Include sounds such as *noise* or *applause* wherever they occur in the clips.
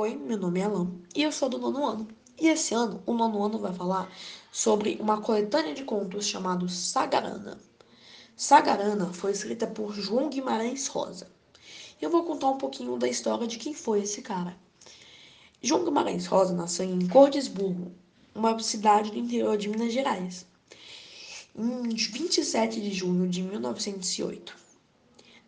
Oi, meu nome é Alan e eu sou do nono ano. E esse ano, o nono ano vai falar sobre uma coletânea de contos chamado Sagarana. Sagarana foi escrita por João Guimarães Rosa. Eu vou contar um pouquinho da história de quem foi esse cara. João Guimarães Rosa nasceu em Cordesburgo, uma cidade do interior de Minas Gerais, em 27 de junho de 1908.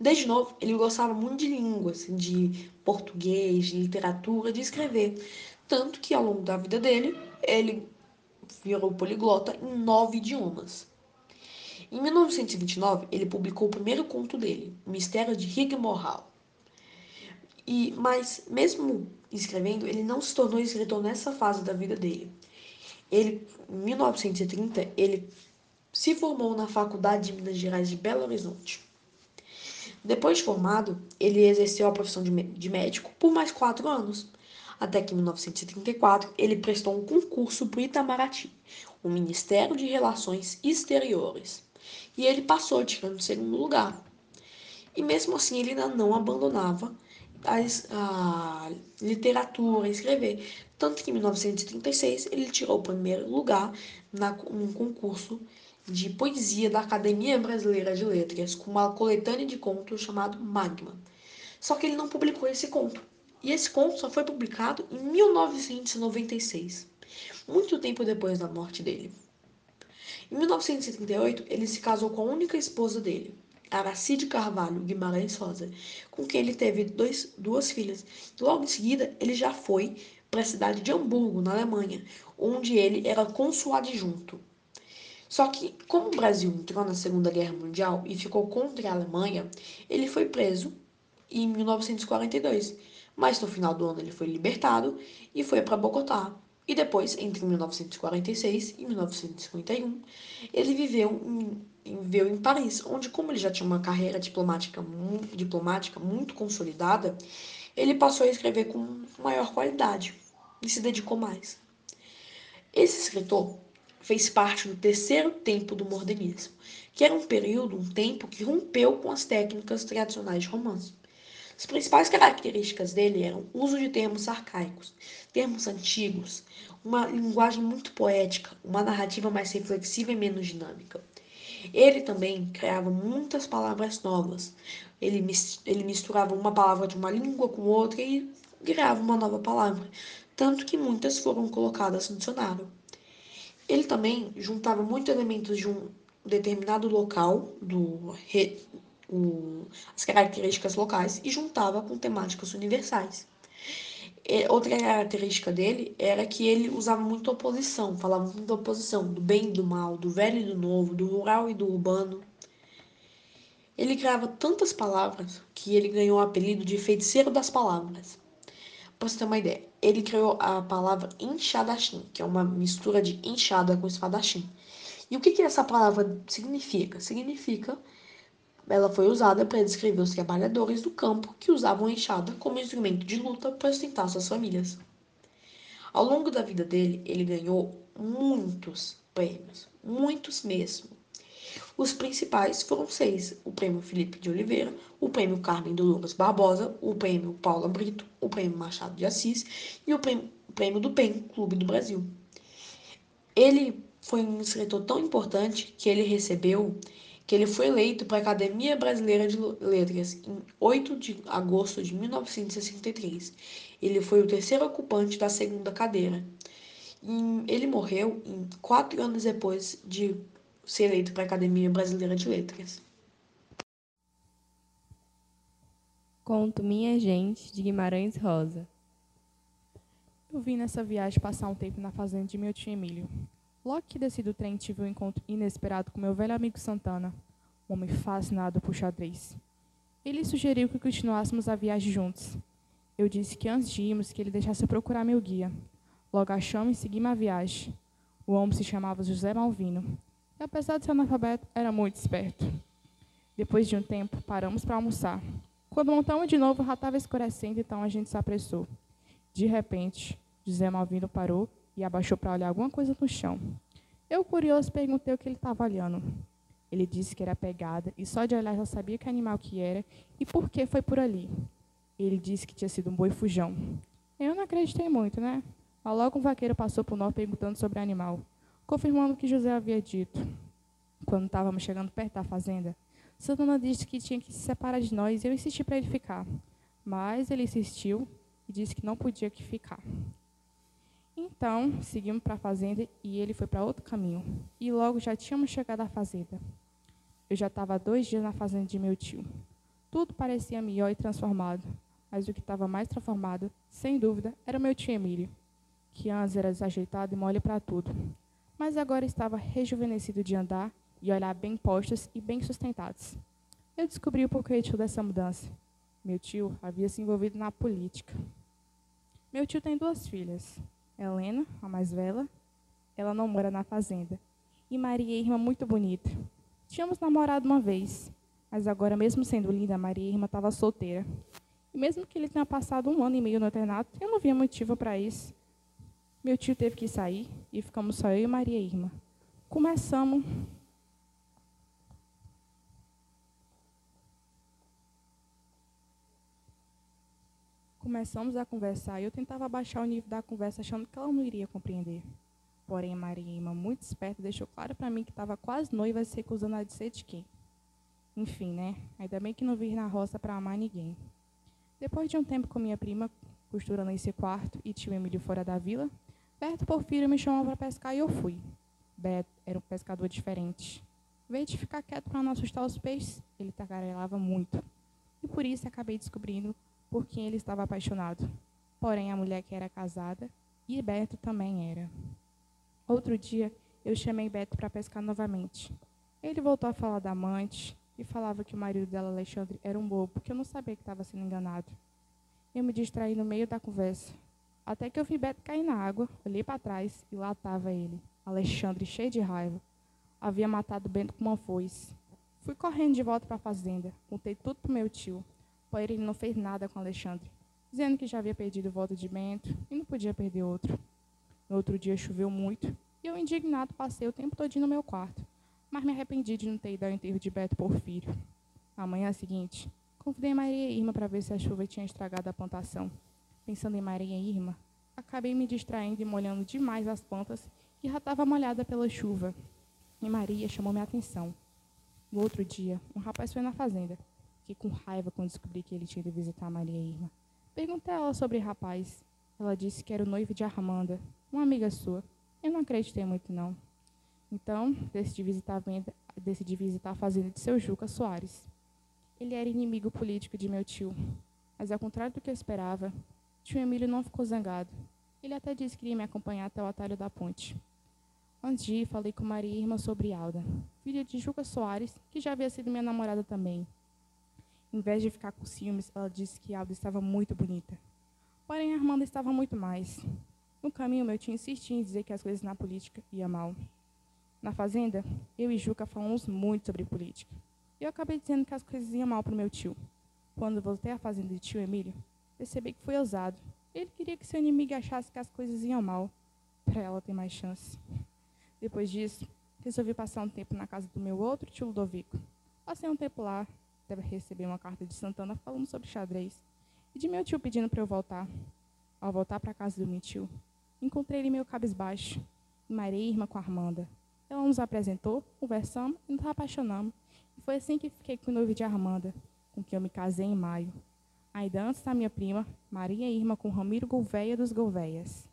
Desde novo, ele gostava muito de línguas, de português, de literatura, de escrever. Tanto que ao longo da vida dele, ele virou poliglota em nove idiomas. Em 1929, ele publicou o primeiro conto dele, Mistério de Rigmarole. E, mas, mesmo escrevendo, ele não se tornou escritor nessa fase da vida dele. Ele, em 1930, ele se formou na Faculdade de Minas Gerais de Belo Horizonte. Depois de formado, ele exerceu a profissão de médico por mais quatro anos, até que em 1934 ele prestou um concurso para o Itamaraty, o Ministério de Relações Exteriores, e ele passou, tirando o segundo lugar. E mesmo assim ele ainda não abandonava a literatura, escrever. Tanto que em 1936 ele tirou o primeiro lugar na, num concurso de poesia da Academia Brasileira de Letras, com uma coletânea de contos chamado Magma. Só que ele não publicou esse conto. E esse conto só foi publicado em 1996, muito tempo depois da morte dele. Em 1938, ele se casou com a única esposa dele, Aracide Carvalho Guimarães Rosa, com quem ele teve dois, duas filhas. Logo em seguida, ele já foi para a cidade de Hamburgo, na Alemanha, onde ele era cônsul adjunto. Só que, como o Brasil entrou na Segunda Guerra Mundial e ficou contra a Alemanha, ele foi preso em 1942. Mas no final do ano ele foi libertado e foi para Bogotá. E depois, entre 1946 e 1951, ele viveu em, viveu em Paris, onde, como ele já tinha uma carreira diplomática diplomática muito consolidada, ele passou a escrever com maior qualidade e se dedicou mais. Esse escritor fez parte do terceiro tempo do modernismo, que era um período, um tempo que rompeu com as técnicas tradicionais de romance. As principais características dele eram o uso de termos arcaicos, termos antigos, uma linguagem muito poética, uma narrativa mais reflexiva e menos dinâmica. Ele também criava muitas palavras novas. Ele, ele misturava uma palavra de uma língua com outra e criava uma nova palavra, tanto que muitas foram colocadas no dicionário. Ele também juntava muitos elementos de um determinado local, do, o, as características locais, e juntava com temáticas universais. E outra característica dele era que ele usava muito oposição, falava muito oposição, do bem e do mal, do velho e do novo, do rural e do urbano. Ele criava tantas palavras que ele ganhou o apelido de feiticeiro das palavras. Para você ter uma ideia, ele criou a palavra enxadachim, que é uma mistura de enxada com espadachim. E o que, que essa palavra significa? Significa ela foi usada para descrever os trabalhadores do campo que usavam a enxada como instrumento de luta para sustentar suas famílias. Ao longo da vida dele, ele ganhou muitos prêmios, muitos mesmo. Os principais foram seis: o Prêmio Felipe de Oliveira, o Prêmio Carmen Dolores Barbosa, o Prêmio Paula Brito, o Prêmio Machado de Assis e o Prêmio do PEN, Clube do Brasil. Ele foi um escritor tão importante que ele recebeu que ele foi eleito para a Academia Brasileira de Letras em 8 de agosto de 1963. Ele foi o terceiro ocupante da segunda cadeira. E ele morreu em quatro anos depois de ser eleito para a Academia Brasileira de Letras. Conto Minha Gente, de Guimarães Rosa. Eu vim nessa viagem passar um tempo na fazenda de meu tio Emílio. Logo que desci do trem, tive um encontro inesperado com meu velho amigo Santana, um homem fascinado por xadrez. Ele sugeriu que continuássemos a viagem juntos. Eu disse que antes de irmos, que ele deixasse eu procurar meu guia. Logo achamos e seguimos a viagem. O homem se chamava José Malvino e, apesar de ser analfabeto, era muito esperto. Depois de um tempo, paramos para almoçar. Quando montamos de novo, já estava escurecendo, então a gente se apressou. De repente, José Malvino parou e abaixou para olhar alguma coisa no chão. Eu, curioso, perguntei o que ele estava olhando. Ele disse que era pegada e só de olhar já sabia que animal que era e por que foi por ali. Ele disse que tinha sido um boi fujão. Eu não acreditei muito, né? Mas logo um vaqueiro passou por nós perguntando sobre o animal, confirmando o que José havia dito. Quando estávamos chegando perto da fazenda, Santana disse que tinha que se separar de nós e eu insisti para ele ficar. Mas ele insistiu e disse que não podia que ficar. Então, seguimos para a fazenda e ele foi para outro caminho. E logo já tínhamos chegado à fazenda. Eu já estava dois dias na fazenda de meu tio. Tudo parecia melhor e transformado, mas o que estava mais transformado, sem dúvida, era meu tio Emílio, que antes era desajeitado e mole para tudo, mas agora estava rejuvenescido de andar e olhar bem postos e bem sustentados. Eu descobri o porquê dessa mudança. Meu tio havia se envolvido na política. Meu tio tem duas filhas, Helena, a mais velha, ela não mora na fazenda, e Maria, irmã muito bonita. Tínhamos namorado uma vez, mas agora, mesmo sendo linda, Maria, irmã, estava solteira. E mesmo que ele tenha passado um ano e meio no internato, eu não via motivo para isso. Meu tio teve que sair e ficamos só eu e Maria Irma. Começamos Começamos a conversar e eu tentava baixar o nível da conversa achando que ela não iria compreender. Porém, Maria, muito esperta, deixou claro para mim que estava quase noiva se recusando a dizer de quem. Enfim, né? Ainda bem que não vir na roça para amar ninguém. Depois de um tempo com minha prima, costurando esse quarto, e tio Emílio fora da vila, Beto Porfírio me chamou para pescar e eu fui. Beto era um pescador diferente. Veio de ficar quieto para não assustar os peixes, ele tagarelava muito. E por isso acabei descobrindo por quem ele estava apaixonado. Porém, a mulher que era casada, e Beto também era. Outro dia, eu chamei Beto para pescar novamente. Ele voltou a falar da amante e falava que o marido dela, Alexandre, era um bobo, porque eu não sabia que estava sendo enganado. Eu me distraí no meio da conversa, até que eu vi Beto cair na água, olhei para trás e lá estava ele, Alexandre, cheio de raiva. Havia matado Bento com uma foice. Fui correndo de volta para a fazenda, contei tudo para meu tio. Porém, ele não fez nada com Alexandre, dizendo que já havia perdido o voto de Bento e não podia perder outro. No outro dia choveu muito e eu, indignado, passei o tempo todo no meu quarto, mas me arrependi de não ter ido ao enterro de Beto Porfírio. Na manhã seguinte, convidei Maria e Irma para ver se a chuva tinha estragado a plantação. Pensando em Maria e Irma, acabei me distraindo e molhando demais as plantas que já estava molhada pela chuva. E Maria chamou minha atenção. No outro dia, um rapaz foi na fazenda Fiquei com raiva quando descobri que ele tinha ido visitar Maria Irma. Perguntei a ela sobre o rapaz. Ela disse que era o noivo de Armanda, uma amiga sua. Eu não acreditei muito, não. Então, decidi visitar a, venda, decidi visitar a fazenda de seu Juca Soares. Ele era inimigo político de meu tio. Mas, ao contrário do que eu esperava, tio Emílio não ficou zangado. Ele até disse que iria me acompanhar até o atalho da ponte. Antes de ir, falei com Maria Irma sobre Alda, filha de Juca Soares, que já havia sido minha namorada também. Em vez de ficar com ciúmes, ela disse que Alda estava muito bonita. Porém, Armanda estava muito mais. No caminho, meu tio insistia em dizer que as coisas na política iam mal. Na fazenda, eu e Juca falamos muito sobre política. Eu acabei dizendo que as coisas iam mal para o meu tio. Quando voltei à fazenda de tio Emílio, percebi que foi ousado. Ele queria que seu inimigo achasse que as coisas iam mal, para ela ter mais chance. Depois disso, resolvi passar um tempo na casa do meu outro tio Ludovico. Passei um tempo lá, deve receber uma carta de Santana falando sobre xadrez e de meu tio pedindo para eu voltar. Ao voltar para a casa do meu tio, encontrei ele meio cabisbaixo e Maria irmã com a Armanda. Ela nos apresentou, conversamos e nos apaixonamos. E foi assim que fiquei com o noivo de Armanda, com quem eu me casei em maio. Ainda antes da minha prima, Maria Irma com Ramiro Gouveia dos Gouveias.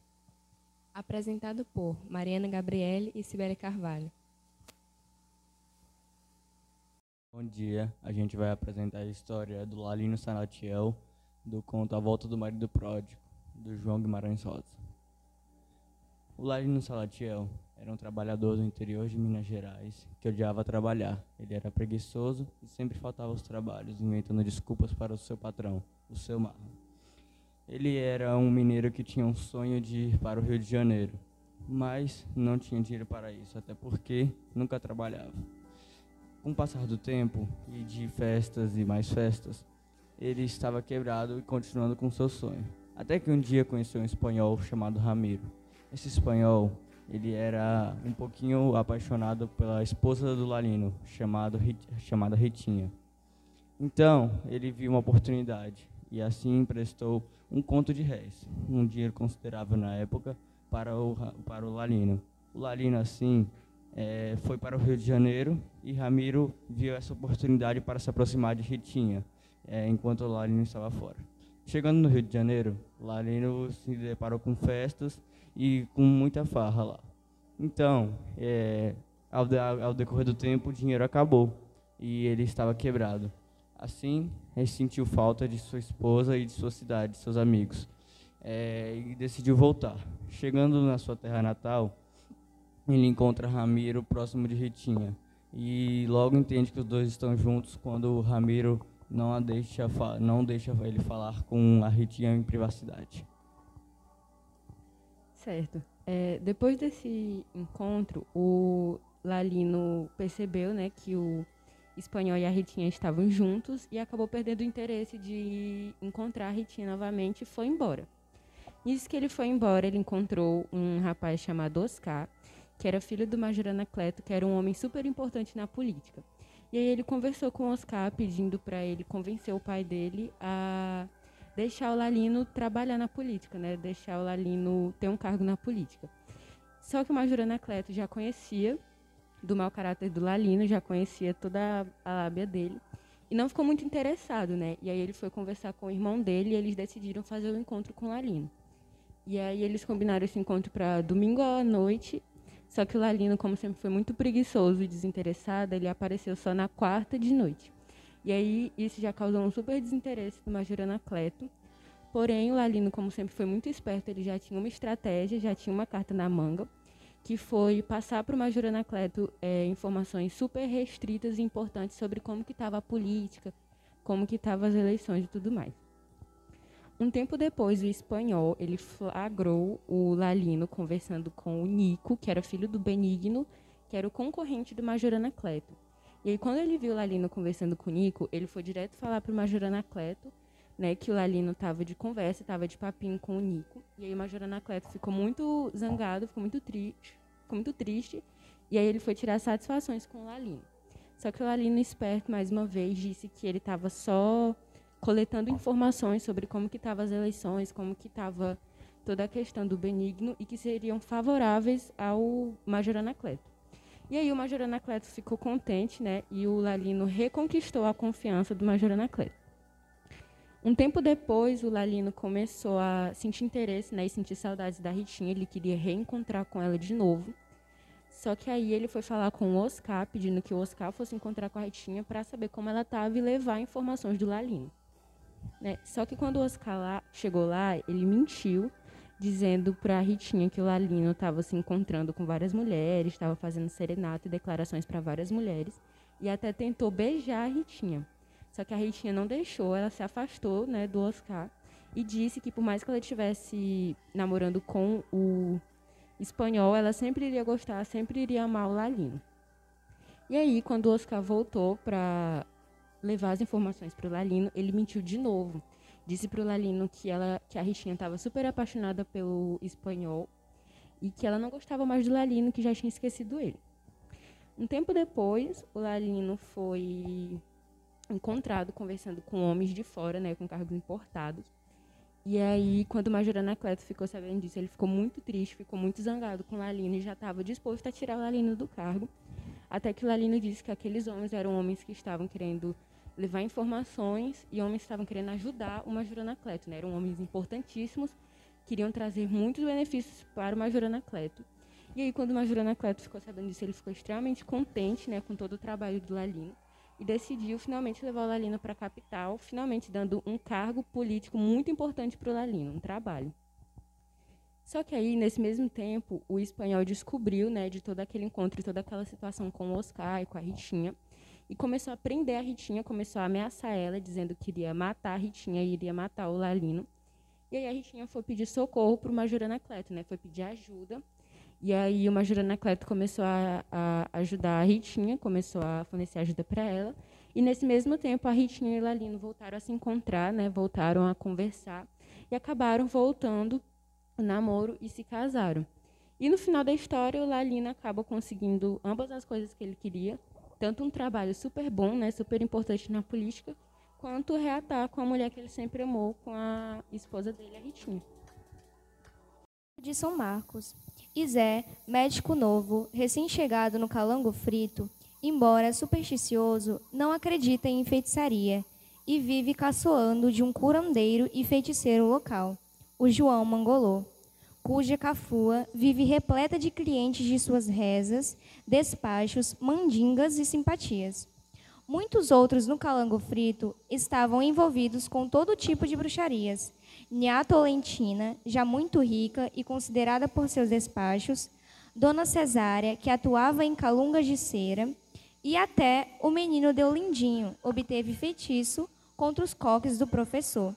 Apresentado por Mariana Gabriele e Sibeli Carvalho. Bom dia, a gente vai apresentar a história do Lalino Salatiel, do conto A Volta do Marido Pródigo, do João Guimarães Rosa. O Lalino Salatiel era um trabalhador do interior de Minas Gerais que odiava trabalhar. Ele era preguiçoso e sempre faltava aos trabalhos, inventando desculpas para o seu patrão, o seu Marro. Ele era um mineiro que tinha um sonho de ir para o Rio de Janeiro, mas não tinha dinheiro para isso, até porque nunca trabalhava. Com o passar do tempo e de festas e mais festas, ele estava quebrado e continuando com seu sonho. Até que um dia conheceu um espanhol chamado Ramiro. Esse espanhol, ele era um pouquinho apaixonado pela esposa do Lalino, chamado, chamada Ritinha. Então, ele viu uma oportunidade e assim emprestou um conto de réis, um dinheiro considerável na época para o, para o Lalino. O Lalino, assim, é, foi para o Rio de Janeiro e Ramiro viu essa oportunidade para se aproximar de Ritinha, é, enquanto o Lalino estava fora. Chegando no Rio de Janeiro, Lalino se deparou com festas e com muita farra lá. Então, é, ao, ao decorrer do tempo, o dinheiro acabou e ele estava quebrado. Assim, ele sentiu falta de sua esposa e de sua cidade, de seus amigos, é, e decidiu voltar. Chegando na sua terra natal, ele encontra Ramiro próximo de Ritinha e logo entende que os dois estão juntos quando Ramiro não deixa não deixa ele falar com a Ritinha em privacidade. Certo. É, depois desse encontro, o Lalino percebeu, né, que o espanhol e a Ritinha estavam juntos e acabou perdendo o interesse de encontrar a Ritinha novamente e foi embora. Nisso que ele foi embora, ele encontrou um rapaz chamado Oscar, que era filho do Major Anacleto, que era um homem super importante na política. E aí ele conversou com Oscar, pedindo para ele convencer o pai dele a deixar o Lalino trabalhar na política, né? Deixar o Lalino ter um cargo na política. Só que o Major Anacleto já conhecia do mau caráter do Lalino, já conhecia toda a lábia dele. E não ficou muito interessado, né? E aí ele foi conversar com o irmão dele e eles decidiram fazer o um encontro com o Lalino. E aí eles combinaram esse encontro para domingo à noite. Só que o Lalino, como sempre foi muito preguiçoso e desinteressado, ele apareceu só na quarta de noite. E aí isso já causou um super desinteresse do Major Anacleto. Porém, o Lalino, como sempre foi muito esperto, ele já tinha uma estratégia, já tinha uma carta na manga que foi passar para o Major Anacleto é, informações super restritas e importantes sobre como que estava a política, como que estavam as eleições e tudo mais. Um tempo depois, o espanhol ele flagrou o Lalino conversando com o Nico, que era filho do Benigno, que era o concorrente do Major Anacleto. E aí, quando ele viu o Lalino conversando com o Nico, ele foi direto falar para o Major Anacleto né, que o Lalino estava de conversa, estava de papinho com o Nico. E aí o Major Anacleto ficou muito zangado, ficou muito triste, ficou muito triste. E aí ele foi tirar satisfações com o Lalino. Só que o Lalino, esperto, mais uma vez, disse que ele estava só coletando informações sobre como que estavam as eleições, como que estava toda a questão do Benigno e que seriam favoráveis ao Major Anacleto. E aí o Major Anacleto ficou contente, né? E o Lalino reconquistou a confiança do Major Anacleto. Um tempo depois, o Lalino começou a sentir interesse né, e sentir saudades da Ritinha. Ele queria reencontrar com ela de novo. Só que aí ele foi falar com o Oscar, pedindo que o Oscar fosse encontrar com a Ritinha para saber como ela estava e levar informações do Lalino. Né? Só que quando o Oscar lá, chegou lá, ele mentiu, dizendo para Ritinha que o Lalino estava se encontrando com várias mulheres, estava fazendo serenata e declarações para várias mulheres, e até tentou beijar a Ritinha. Só que a Ritinha não deixou, ela se afastou né, do Oscar e disse que por mais que ela estivesse namorando com o espanhol, ela sempre iria gostar, sempre iria amar o Lalino. E aí, quando o Oscar voltou para levar as informações para o Lalino, ele mentiu de novo. Disse para o Lalino que, ela, que a Ritinha estava super apaixonada pelo espanhol e que ela não gostava mais do Lalino, que já tinha esquecido ele. Um tempo depois, o Lalino foi encontrado conversando com homens de fora, né, com cargos importados. E aí, quando o Major Anacleto ficou sabendo disso, ele ficou muito triste, ficou muito zangado com o Lalino e já estava disposto a tirar o Lalino do cargo. Até que o Lalino disse que aqueles homens eram homens que estavam querendo levar informações e homens estavam querendo ajudar o Major Anacleto. Né? Eram homens importantíssimos, queriam trazer muitos benefícios para o Major Anacleto. E aí, quando o Major Anacleto ficou sabendo disso, ele ficou extremamente contente né, com todo o trabalho do Lalino e decidiu finalmente levar o Lalino para a capital, finalmente dando um cargo político muito importante para o Lalino, um trabalho. Só que aí, nesse mesmo tempo, o espanhol descobriu né, de todo aquele encontro e toda aquela situação com o Oscar e com a Ritinha, e começou a prender a Ritinha, começou a ameaçar ela, dizendo que iria matar a Ritinha e iria matar o Lalino. E aí a Ritinha foi pedir socorro para o Major Anacleto, né? Foi pedir ajuda e aí o Major Anacleto começou a, a, ajudar a Ritinha, começou a fornecer ajuda para ela. E nesse mesmo tempo a Ritinha e o Lalino voltaram a se encontrar, né? Voltaram a conversar e acabaram voltando o namoro e se casaram. E no final da história o Lalino acaba conseguindo ambas as coisas que ele queria, tanto um trabalho super bom, né, super importante na política, quanto reatar com a mulher que ele sempre amou, com a esposa dele, a Ritinha. De São Marcos. Isé, médico novo, recém-chegado no Calango Frito, embora supersticioso, não acredita em feitiçaria e vive caçoando de um curandeiro e feiticeiro local, o João Mangolô, cuja cafua vive repleta de clientes de suas rezas, despachos, mandingas e simpatias. Muitos outros no Calango Frito estavam envolvidos com todo tipo de bruxarias. Niatolentina, já muito rica e considerada por seus despachos, Dona Cesária, que atuava em calungas de cera, e até o menino Deolindinho obteve feitiço contra os coques do professor.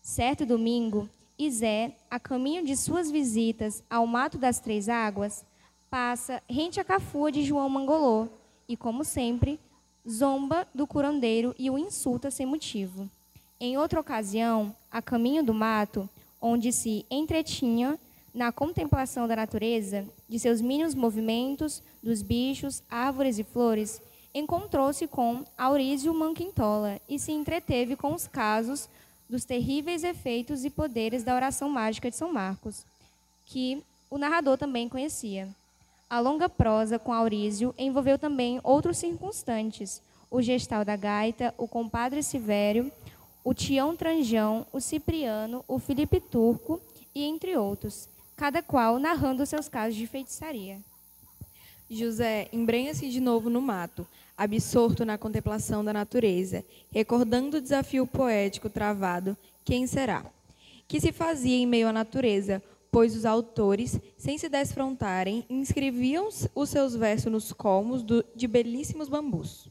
Certo domingo, Isé, a caminho de suas visitas ao Mato das Três Águas, passa rente à cafua de João Mangolô e, como sempre, zomba do curandeiro e o insulta sem motivo. Em outra ocasião, a caminho do mato, onde se entretinha na contemplação da natureza, de seus mínimos movimentos, dos bichos, árvores e flores, encontrou-se com Aurísio Manquintola e se entreteve com os casos dos terríveis efeitos e poderes da oração mágica de São Marcos, que o narrador também conhecia. A longa prosa com Aurísio envolveu também outros circunstantes, o gestal da gaita, o compadre Sivério, o Tião Tranjão, o Cipriano, o Felipe Turco e entre outros, cada qual narrando seus casos de feitiçaria. José embrenha-se de novo no mato, absorto na contemplação da natureza, recordando o desafio poético travado, quem será? Que se fazia em meio à natureza, pois os autores, sem se desfrontarem, inscreviam os seus versos nos colmos de belíssimos bambus.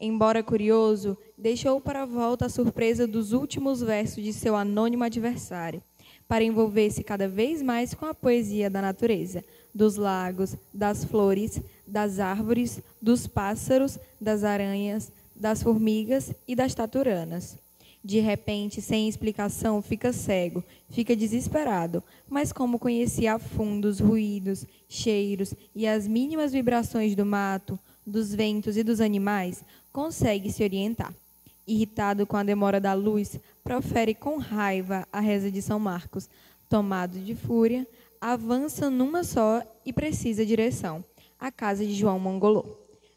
Embora curioso, deixou para a volta a surpresa dos últimos versos de seu anônimo adversário, para envolver-se cada vez mais com a poesia da natureza, dos lagos, das flores, das árvores, dos pássaros, das aranhas, das formigas e das taturanas. De repente, sem explicação, fica cego, fica desesperado, mas como conhecia a fundo os ruídos, cheiros e as mínimas vibrações do mato, dos ventos e dos animais, consegue se orientar. Irritado com a demora da luz, profere com raiva a reza de São Marcos. Tomado de fúria, avança numa só e precisa direção a casa de João Mongolô.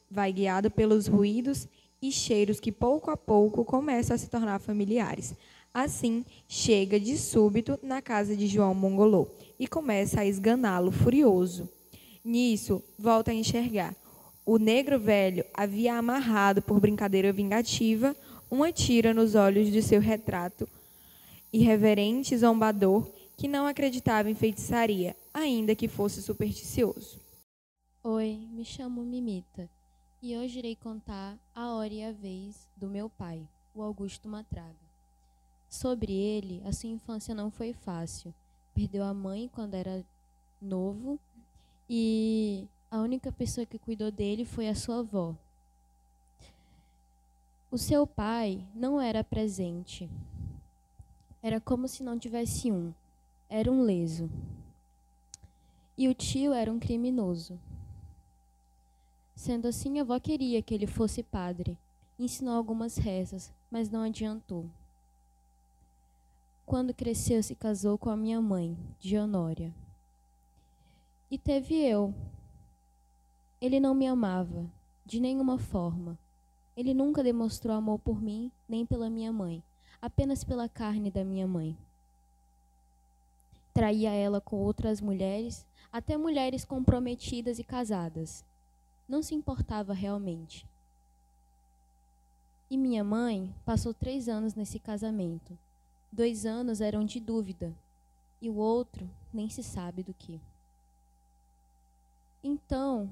Vai guiado pelos ruídos e cheiros que pouco a pouco começam a se tornar familiares. Assim, chega de súbito na casa de João Mongolô e começa a esganá-lo furioso. Nisso, volta a enxergar. O negro velho havia amarrado por brincadeira vingativa uma tira nos olhos de seu retrato, irreverente zombador que não acreditava em feitiçaria, ainda que fosse supersticioso. Oi, me chamo Mimita e hoje irei contar a hora e a vez do meu pai, o Augusto Matraga. Sobre ele, a sua infância não foi fácil. Perdeu a mãe quando era novo e a única pessoa que cuidou dele foi a sua avó. O seu pai não era presente. Era como se não tivesse um. Era um leso. E o tio era um criminoso. Sendo assim, a avó queria que ele fosse padre. Ensinou algumas rezas, mas não adiantou. Quando cresceu, se casou com a minha mãe, Dionória. E teve eu. Ele não me amava, de nenhuma forma. Ele nunca demonstrou amor por mim, nem pela minha mãe, apenas pela carne da minha mãe. Traía ela com outras mulheres, até mulheres comprometidas e casadas não se importava realmente. E minha mãe passou três anos nesse casamento. Dois anos eram de dúvida, e o outro nem se sabe do que. Então,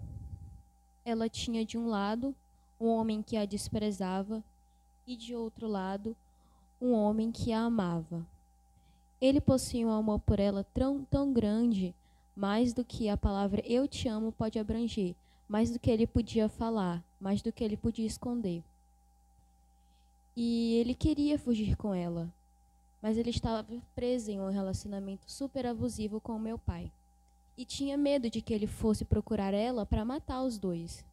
ela tinha de um lado um homem que a desprezava, e de outro lado, um homem que a amava. Ele possuía um amor por ela tão, tão grande, mais do que a palavra eu te amo pode abranger, mais do que ele podia falar, mais do que ele podia esconder. E ele queria fugir com ela, mas ele estava preso em um relacionamento super abusivo com meu pai. E tinha medo de que ele fosse procurar ela para matar os dois.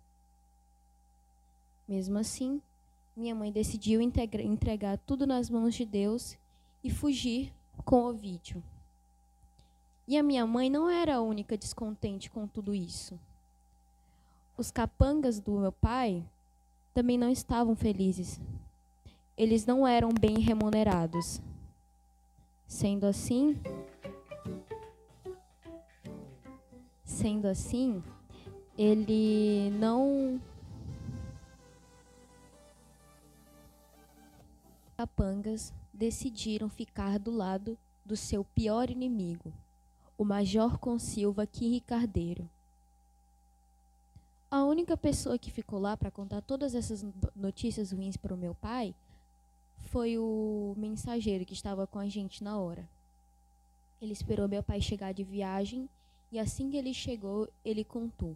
Mesmo assim, minha mãe decidiu entregar tudo nas mãos de Deus e fugir com o vídeo. E a minha mãe não era a única descontente com tudo isso. Os capangas do meu pai também não estavam felizes. Eles não eram bem remunerados. Sendo assim, sendo assim, ele não capangas decidiram ficar do lado do seu pior inimigo, o Major Consilva Kim Cardeiro. A única pessoa que ficou lá para contar todas essas notícias ruins para o meu pai foi o mensageiro que estava com a gente na hora. Ele esperou meu pai chegar de viagem e assim que ele chegou, ele contou.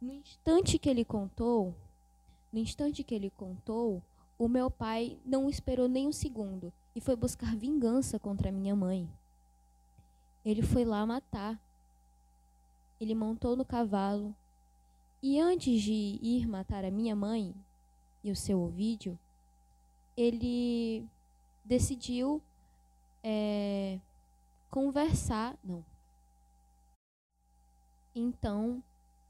No instante que ele contou, no instante que ele contou, o meu pai não esperou nem um segundo e foi buscar vingança contra minha mãe. Ele foi lá matar. Ele montou no cavalo e antes de ir matar a minha mãe e o seu Ovídio, ele decidiu é, conversar. Não. Então,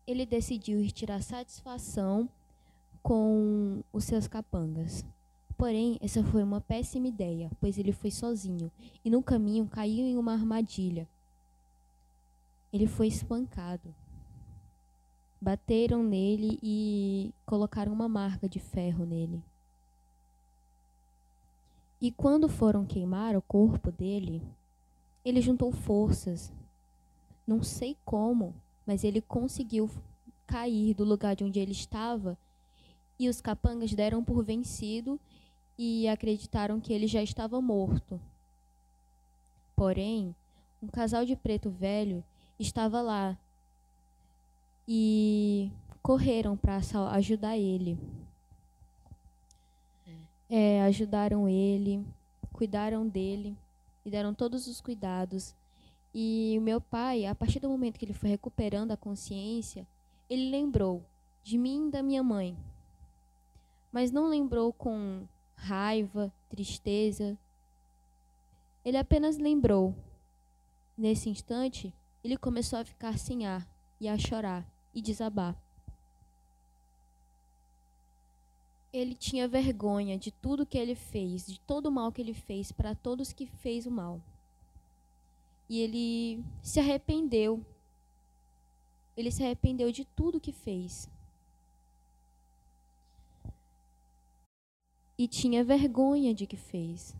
ele decidiu tirar satisfação com os seus capangas. Porém, essa foi uma péssima ideia, pois ele foi sozinho e no caminho caiu em uma armadilha. Ele foi espancado. Bateram nele e colocaram uma marca de ferro nele. E quando foram queimar o corpo dele, ele juntou forças. Não sei como, mas ele conseguiu cair do lugar de onde ele estava e os capangas deram por vencido e acreditaram que ele já estava morto. Porém, um casal de preto velho estava lá e correram para ajudar ele. É, ajudaram ele, cuidaram dele e deram todos os cuidados. E o meu pai, a partir do momento que ele foi recuperando a consciência, ele lembrou de mim e da minha mãe mas não lembrou com raiva, tristeza. Ele apenas lembrou. Nesse instante, ele começou a ficar sem ar e a chorar e desabar. Ele tinha vergonha de tudo que ele fez, de todo o mal que ele fez para todos que fez o mal. E ele se arrependeu. Ele se arrependeu de tudo que fez. e tinha vergonha de que fez.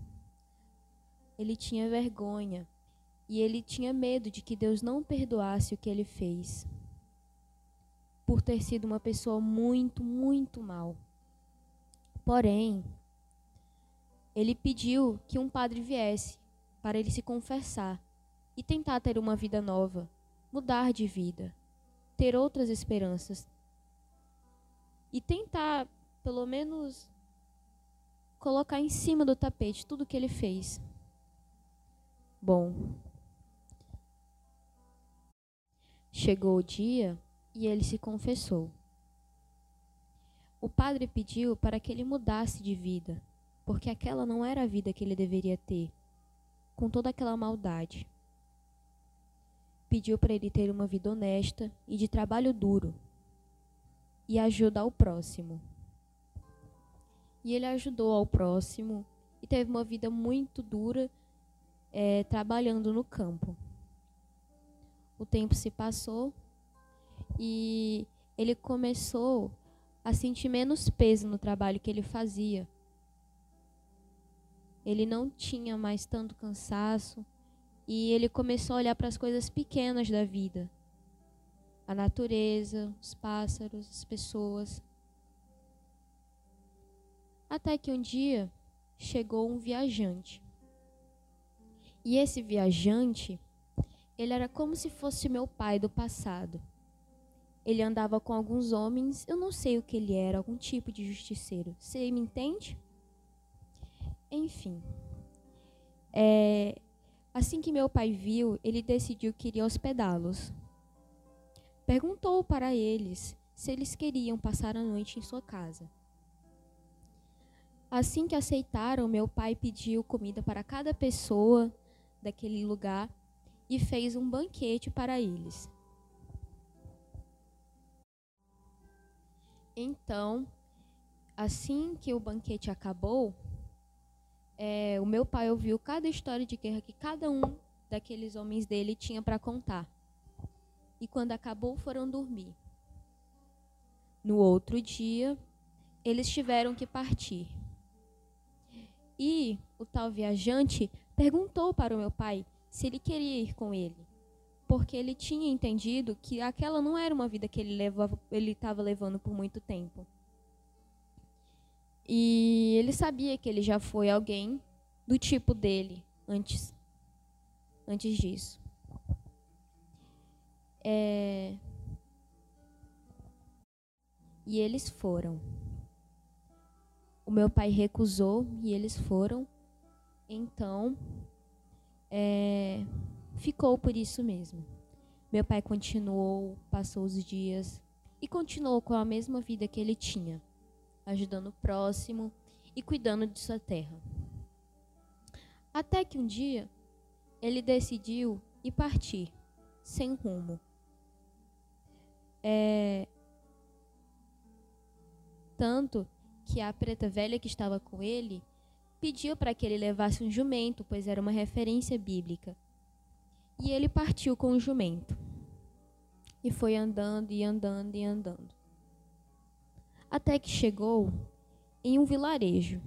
Ele tinha vergonha e ele tinha medo de que Deus não perdoasse o que ele fez, por ter sido uma pessoa muito, muito mal. Porém, ele pediu que um padre viesse para ele se confessar e tentar ter uma vida nova, mudar de vida, ter outras esperanças e tentar, pelo menos, colocar em cima do tapete tudo que ele fez. Bom, chegou o dia e ele se confessou. O padre pediu para que ele mudasse de vida, porque aquela não era a vida que ele deveria ter, com toda aquela maldade. Pediu para ele ter uma vida honesta e de trabalho duro e ajuda ao próximo. E ele ajudou ao próximo e teve uma vida muito dura é, trabalhando no campo. O tempo se passou e ele começou a sentir menos peso no trabalho que ele fazia. Ele não tinha mais tanto cansaço e ele começou a olhar para as coisas pequenas da vida. A natureza, os pássaros, as pessoas. Até que um dia chegou um viajante. E esse viajante, ele era como se fosse meu pai do passado. Ele andava com alguns homens, eu não sei o que ele era, algum tipo de justiceiro. Você me entende? Enfim. É, assim que meu pai viu, ele decidiu que iria hospedá-los. Perguntou para eles se eles queriam passar a noite em sua casa. Assim que aceitaram, meu pai pediu comida para cada pessoa daquele lugar e fez um banquete para eles. Então, assim que o banquete acabou, é, o meu pai ouviu cada história de guerra que cada um daqueles homens dele tinha para contar. E quando acabou, foram dormir. No outro dia, eles tiveram que partir. E o tal viajante perguntou para o meu pai se ele queria ir com ele, porque ele tinha entendido que aquela não era uma vida que ele levava, ele estava levando por muito tempo. E ele sabia que ele já foi alguém do tipo dele antes, antes disso. É... E eles foram. O meu pai recusou e eles foram. Então, é, ficou por isso mesmo. Meu pai continuou, passou os dias e continuou com a mesma vida que ele tinha, ajudando o próximo e cuidando de sua terra. Até que um dia ele decidiu ir partir, sem rumo. É, tanto que a preta velha que estava com ele pediu para que ele levasse um jumento, pois era uma referência bíblica. E ele partiu com o jumento. E foi andando e andando e andando. Até que chegou em um vilarejo.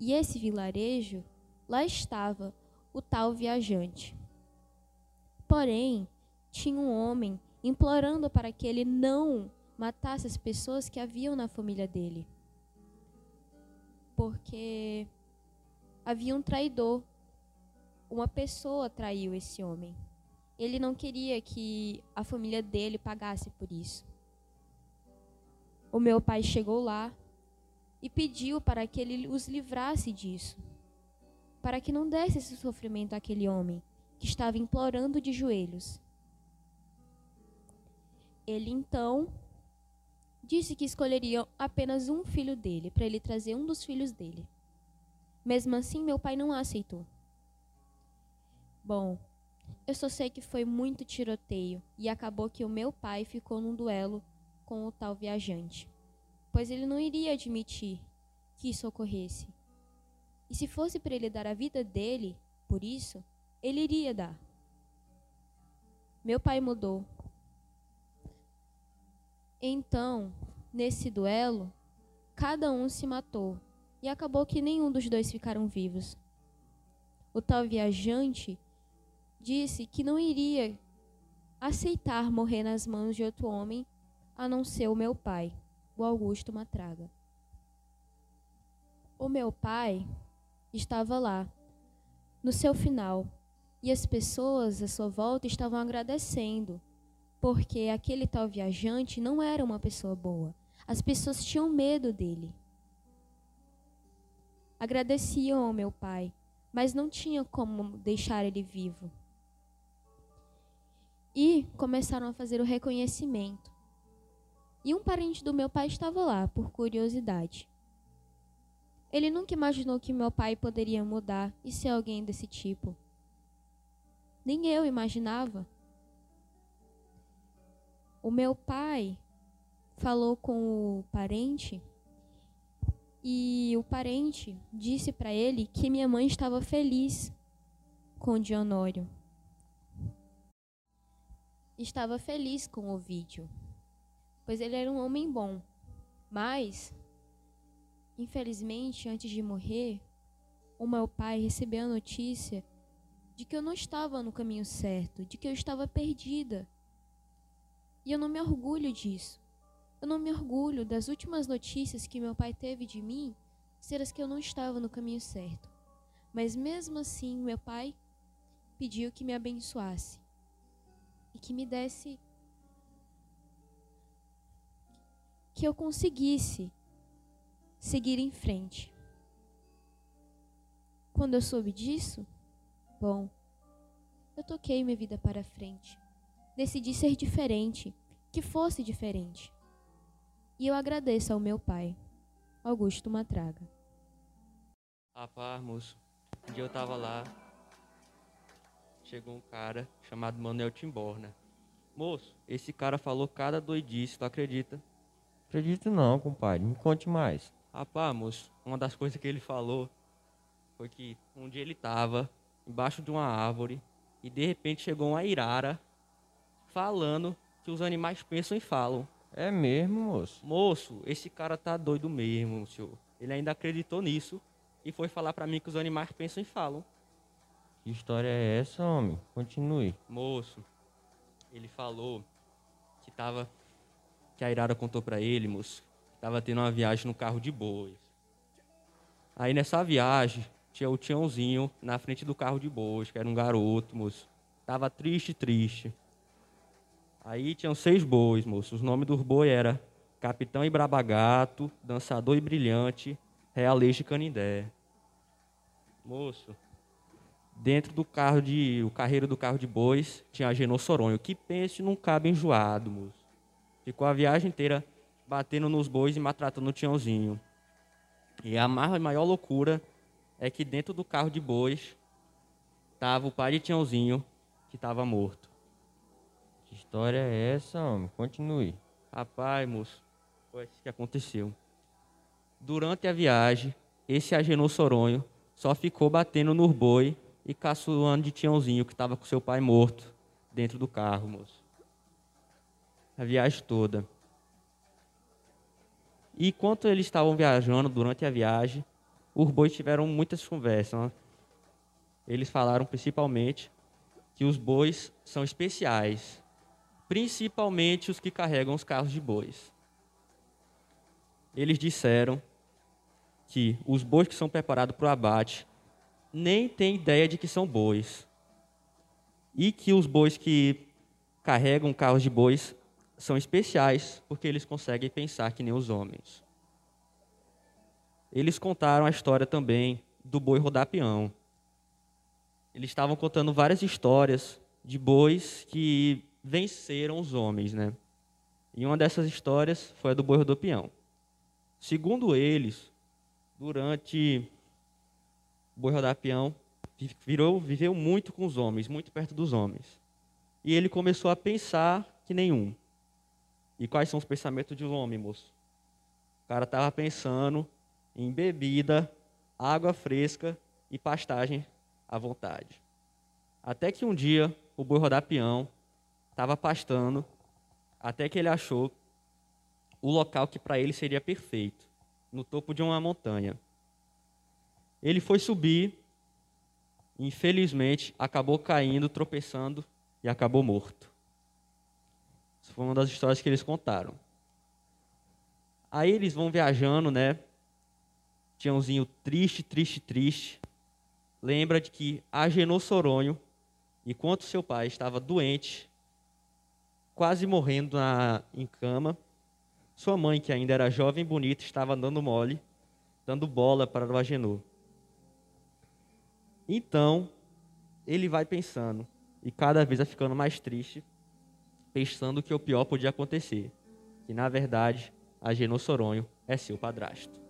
E esse vilarejo, lá estava o tal viajante. Porém, tinha um homem implorando para que ele não matasse as pessoas que haviam na família dele porque havia um traidor. Uma pessoa traiu esse homem. Ele não queria que a família dele pagasse por isso. O meu pai chegou lá e pediu para que ele os livrasse disso, para que não desse esse sofrimento àquele homem que estava implorando de joelhos. Ele então disse que escolheria apenas um filho dele, para ele trazer um dos filhos dele. Mesmo assim, meu pai não aceitou. Bom, eu só sei que foi muito tiroteio e acabou que o meu pai ficou num duelo com o tal viajante, pois ele não iria admitir que isso ocorresse. E se fosse para ele dar a vida dele, por isso, ele iria dar. Meu pai mudou então, nesse duelo, cada um se matou e acabou que nenhum dos dois ficaram vivos. O tal viajante disse que não iria aceitar morrer nas mãos de outro homem a não ser o meu pai, o Augusto Matraga. O meu pai estava lá, no seu final, e as pessoas à sua volta estavam agradecendo porque aquele tal viajante não era uma pessoa boa. As pessoas tinham medo dele. Agradeciam ao meu pai, mas não tinha como deixar ele vivo. E começaram a fazer o reconhecimento. E um parente do meu pai estava lá, por curiosidade. Ele nunca imaginou que meu pai poderia mudar e ser alguém desse tipo. Nem eu imaginava. O meu pai falou com o parente e o parente disse para ele que minha mãe estava feliz com Dionório. Estava feliz com o vídeo, pois ele era um homem bom. Mas, infelizmente, antes de morrer, o meu pai recebeu a notícia de que eu não estava no caminho certo, de que eu estava perdida e eu não me orgulho disso. Eu não me orgulho das últimas notícias que meu pai teve de mim ser as que eu não estava no caminho certo. Mas mesmo assim, meu pai pediu que me abençoasse e que me desse que eu conseguisse seguir em frente. Quando eu soube disso, bom, eu toquei minha vida para frente decidi ser diferente, que fosse diferente. E eu agradeço ao meu pai, Augusto Matraga. Rapaz, moço, um dia eu tava lá, chegou um cara chamado Manuel Timborna. Moço, esse cara falou cada doidice, tu acredita? Acredito não, compadre. Me conte mais. Rapaz, moço, uma das coisas que ele falou foi que um dia ele tava embaixo de uma árvore e de repente chegou uma irara falando que os animais pensam e falam. É mesmo, moço? Moço, esse cara tá doido mesmo, senhor. Ele ainda acreditou nisso e foi falar pra mim que os animais pensam e falam. Que história é essa, homem? Continue. Moço, ele falou que tava. Que a Irara contou pra ele, moço, que tava tendo uma viagem no carro de bois. Aí nessa viagem, tinha o Tiãozinho na frente do carro de bois, que era um garoto, moço. Tava triste, triste. Aí tinham seis bois, moço. Os nomes dos bois era Capitão e Brabagato, Dançador e Brilhante, Realeixo e Canindé. Moço, dentro do carro de. O carreiro do carro de bois tinha Agenor Soronho. Que pense num cabo enjoado, moço. Ficou a viagem inteira batendo nos bois e maltratando o Tiãozinho. E a maior loucura é que dentro do carro de bois tava o pai de Tiãozinho, que estava morto. História é essa, homem? Continue. Rapaz, moço, foi isso que aconteceu. Durante a viagem, esse Agenor Soronho só ficou batendo no boi e caçoando de Tiãozinho, que estava com seu pai morto dentro do carro, moço. A viagem toda. E enquanto eles estavam viajando, durante a viagem, os bois tiveram muitas conversas. Né? Eles falaram principalmente que os bois são especiais, principalmente os que carregam os carros de bois. Eles disseram que os bois que são preparados para o abate nem têm ideia de que são bois. E que os bois que carregam carros de bois são especiais porque eles conseguem pensar que nem os homens. Eles contaram a história também do boi rodapião. Eles estavam contando várias histórias de bois que venceram os homens, né? E uma dessas histórias foi a do boi rodopião. Segundo eles, durante o boi rodapião virou, viveu muito com os homens, muito perto dos homens. E ele começou a pensar que nenhum. E quais são os pensamentos de um homem, moço? O cara estava pensando em bebida, água fresca e pastagem à vontade. Até que um dia o boi rodapião estava pastando, até que ele achou o local que para ele seria perfeito, no topo de uma montanha. Ele foi subir, infelizmente acabou caindo, tropeçando e acabou morto. Essa foi uma das histórias que eles contaram. Aí eles vão viajando, né? Tiãozinho triste, triste, triste. Lembra de que Agenor Soronho, enquanto seu pai estava doente, quase morrendo na, em cama, sua mãe, que ainda era jovem e bonita, estava dando mole, dando bola para o Agenor. Então, ele vai pensando, e cada vez vai ficando mais triste, pensando que o pior podia acontecer, que na verdade Agenor Soronho é seu padrasto.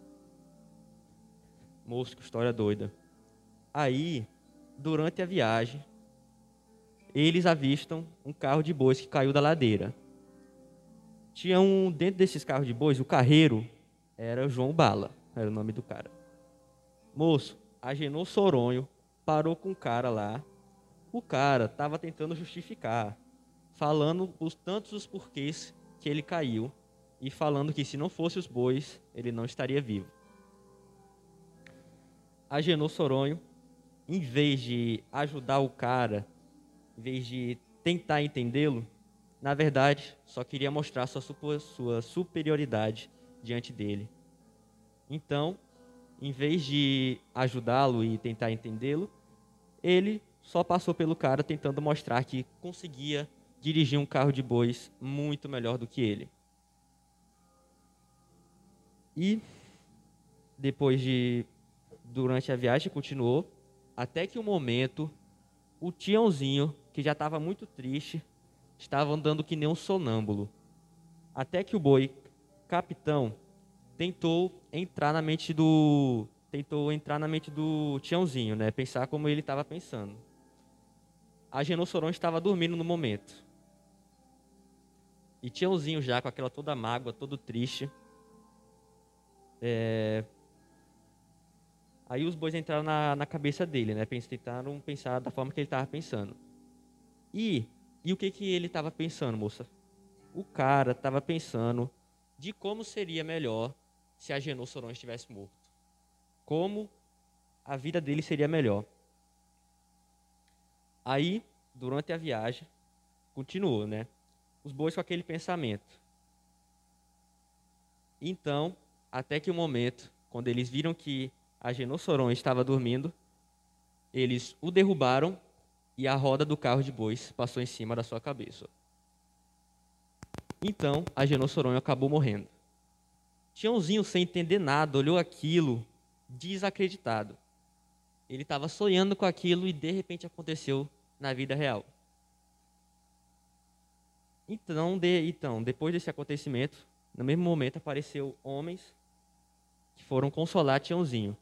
Moço, que história doida. Aí, durante a viagem, eles avistam um carro de bois que caiu da ladeira. Tinha um, dentro desses carros de bois, o carreiro era João Bala, era o nome do cara. Moço, Agenor Soronho parou com o cara lá. O cara estava tentando justificar falando os tantos os porquês que ele caiu e falando que se não fosse os bois, ele não estaria vivo. Agenor Soronho, em vez de ajudar o cara, em vez de tentar entendê-lo, na verdade, só queria mostrar sua, sua superioridade diante dele. Então, em vez de ajudá-lo e tentar entendê-lo, ele só passou pelo cara tentando mostrar que conseguia dirigir um carro de bois muito melhor do que ele. E depois de durante a viagem continuou até que um momento o Tiãozinho, que já estava muito triste, estava andando que nem um sonâmbulo. Até que o boi capitão tentou entrar na mente do tentou entrar na mente do Tiãozinho, né? Pensar como ele estava pensando. A Genossorão estava dormindo no momento. E Tiãozinho já com aquela toda mágoa, todo triste. É... Aí os bois entraram na, na cabeça dele, né? Tentaram pensar da forma que ele estava pensando. E, e o que, que ele estava pensando, moça? O cara estava pensando de como seria melhor se a Genossorão estivesse morto. Como a vida dele seria melhor. Aí, durante a viagem, continuou, né? Os bois com aquele pensamento. Então, até que o momento, quando eles viram que a Genossorão estava dormindo, eles o derrubaram e a roda do carro de bois passou em cima da sua cabeça. Então, a Genossorão acabou morrendo. Tiãozinho, sem entender nada, olhou aquilo desacreditado. Ele estava sonhando com aquilo e de repente aconteceu na vida real. Então, de, então, depois desse acontecimento, no mesmo momento apareceu homens que foram consolar Tiãozinho,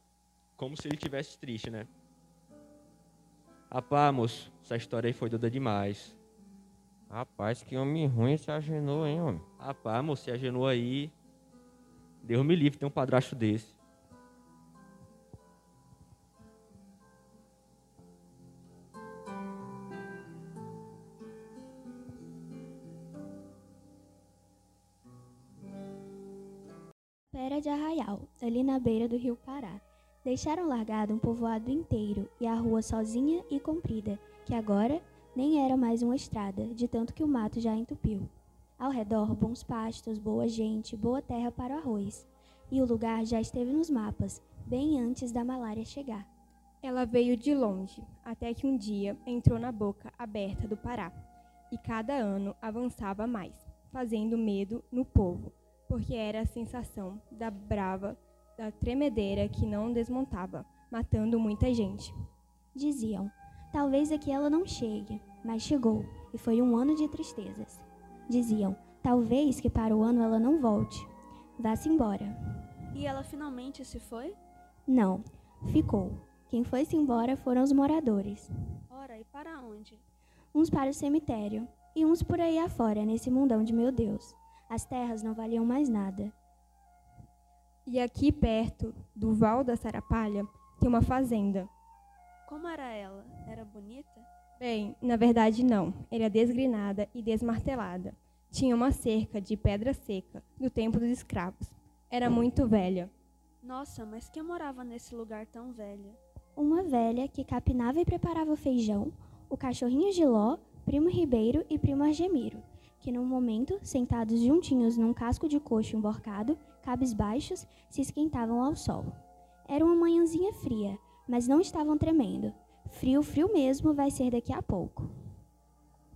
como se ele tivesse triste, né? Rapaz, moço, essa história aí foi doida demais. Rapaz, que homem ruim se agenou, hein, homem? Rapaz, moço, se agenou aí. Deus me livre, tem um padrasto desse. Pera de Arraial, ali na beira do rio Pará. Deixaram largado um povoado inteiro e a rua sozinha e comprida, que agora nem era mais uma estrada, de tanto que o mato já entupiu. Ao redor, bons pastos, boa gente, boa terra para o arroz. E o lugar já esteve nos mapas, bem antes da malária chegar. Ela veio de longe, até que um dia entrou na boca aberta do Pará, e cada ano avançava mais, fazendo medo no povo, porque era a sensação da brava, da tremedeira que não desmontava, matando muita gente. Diziam: talvez aqui ela não chegue, mas chegou, e foi um ano de tristezas. Diziam: talvez que para o ano ela não volte. Vá-se embora. E ela finalmente se foi? Não, ficou. Quem foi-se embora foram os moradores. Ora, e para onde? Uns para o cemitério, e uns por aí afora, nesse mundão de meu Deus. As terras não valiam mais nada. E aqui perto do Val da Sarapalha tem uma fazenda. Como era ela? Era bonita? Bem, na verdade não. Era desgrinada e desmartelada. Tinha uma cerca de pedra seca do tempo dos escravos. Era muito velha. Nossa, mas quem morava nesse lugar tão velho? Uma velha que capinava e preparava feijão, o cachorrinho Giló, primo Ribeiro e primo Argemiro, que num momento, sentados juntinhos num casco de coxo emborcado, cabisbaixos, se esquentavam ao sol. Era uma manhãzinha fria, mas não estavam tremendo. Frio, frio mesmo vai ser daqui a pouco.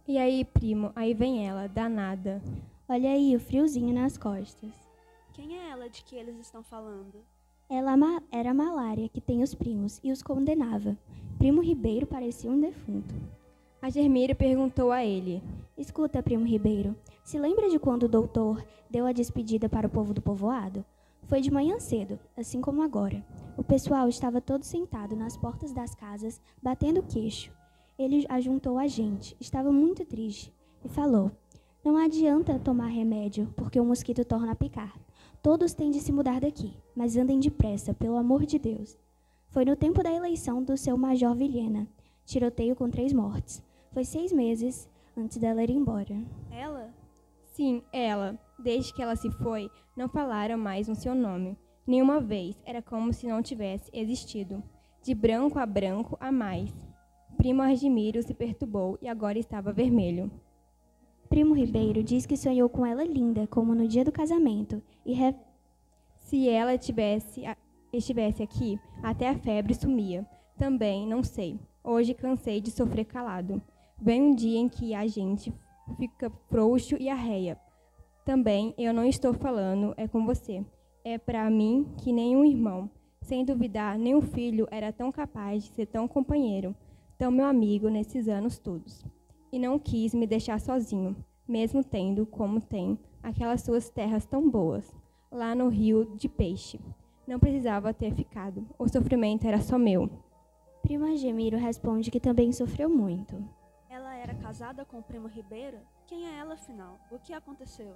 E aí, primo, aí vem ela, danada. Olha aí o friozinho nas costas. Quem é ela de que eles estão falando? Ela era a malária que tem os primos e os condenava. Primo Ribeiro parecia um defunto. A Germírio perguntou a ele: Escuta, primo Ribeiro, se lembra de quando o doutor deu a despedida para o povo do povoado? Foi de manhã cedo, assim como agora. O pessoal estava todo sentado nas portas das casas, batendo queixo. Ele ajuntou a gente, estava muito triste, e falou: Não adianta tomar remédio, porque o mosquito torna a picar. Todos têm de se mudar daqui, mas andem depressa, pelo amor de Deus. Foi no tempo da eleição do seu Major Vilhena, tiroteio com três mortes. Foi seis meses antes dela ir embora. Ela? Sim, ela. Desde que ela se foi, não falaram mais no seu nome. Nenhuma vez era como se não tivesse existido. De branco a branco a mais. Primo Argimiro se perturbou e agora estava vermelho. Primo Ribeiro diz que sonhou com ela linda, como no dia do casamento, e re... se ela tivesse, estivesse aqui, até a febre sumia. Também, não sei. Hoje cansei de sofrer calado. Vem um dia em que a gente fica frouxo e arreia. Também eu não estou falando, é com você. É para mim que nenhum irmão, sem duvidar, nenhum filho era tão capaz de ser tão companheiro, tão meu amigo nesses anos todos. E não quis me deixar sozinho, mesmo tendo, como tem, aquelas suas terras tão boas, lá no rio de peixe. Não precisava ter ficado. O sofrimento era só meu. Primo Argemiro responde que também sofreu muito. Era casada com o primo Ribeiro? Quem é ela, afinal? O que aconteceu?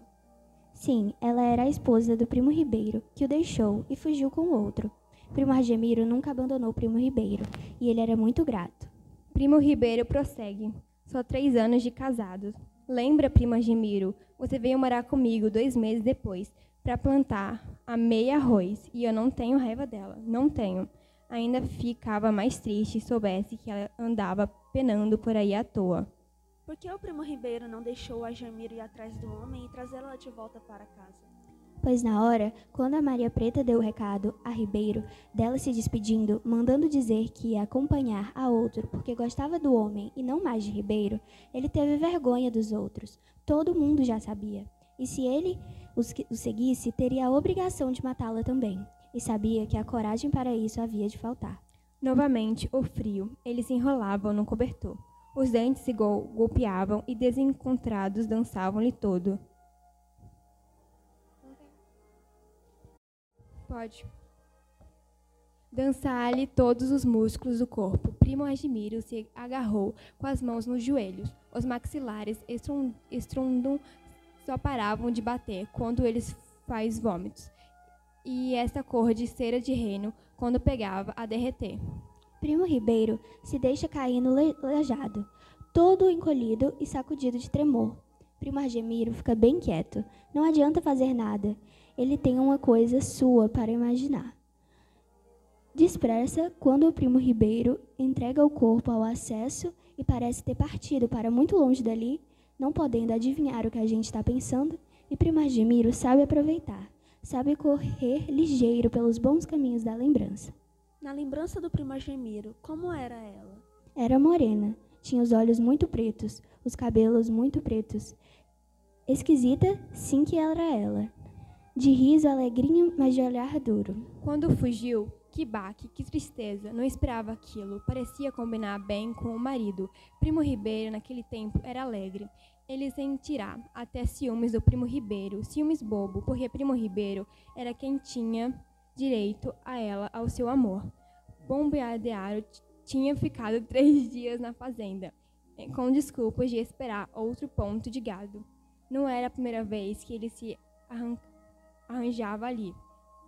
Sim, ela era a esposa do primo Ribeiro, que o deixou e fugiu com outro. Primo Argemiro nunca abandonou o primo Ribeiro, e ele era muito grato. Primo Ribeiro prossegue. Só três anos de casados. Lembra, primo Argemiro, você veio morar comigo dois meses depois para plantar a meia arroz e eu não tenho raiva dela, não tenho. Ainda ficava mais triste se soubesse que ela andava penando por aí à toa. Por que o primo Ribeiro não deixou a Jamiro ir atrás do homem e trazê-la de volta para casa? Pois na hora, quando a Maria Preta deu o recado a Ribeiro, dela se despedindo, mandando dizer que ia acompanhar a outro porque gostava do homem e não mais de Ribeiro, ele teve vergonha dos outros. Todo mundo já sabia. E se ele o seguisse, teria a obrigação de matá-la também. E sabia que a coragem para isso havia de faltar. Novamente, o frio. Eles se enrolavam no cobertor. Os dentes se gol golpeavam e desencontrados dançavam-lhe todo. Pode. Dançar-lhe todos os músculos do corpo. Primo Admiro se agarrou com as mãos nos joelhos. Os maxilares estrondam só paravam de bater quando eles faz vômitos. E esta cor de cera de reino quando pegava a derreter. Primo Ribeiro se deixa cair no lejado, todo encolhido e sacudido de tremor. Primo Argemiro fica bem quieto. Não adianta fazer nada. Ele tem uma coisa sua para imaginar. Despressa, quando o primo Ribeiro entrega o corpo ao acesso e parece ter partido para muito longe dali, não podendo adivinhar o que a gente está pensando, e primo Argemiro sabe aproveitar, sabe correr ligeiro pelos bons caminhos da lembrança. Na lembrança do primo Argemiro, como era ela? Era morena, tinha os olhos muito pretos, os cabelos muito pretos. Esquisita, sim que era ela. De riso alegrinho, mas de olhar duro. Quando fugiu, que baque, que tristeza, não esperava aquilo. Parecia combinar bem com o marido. Primo Ribeiro, naquele tempo, era alegre. Ele sentirá até ciúmes do primo Ribeiro, ciúmes bobo, porque primo Ribeiro era quem tinha direito a ela, ao seu amor. Bombeadearo tinha ficado *laughs* três dias na fazenda, eh, com desculpas de esperar outro ponto de gado. Não era a primeira vez que ele se arranjava ali,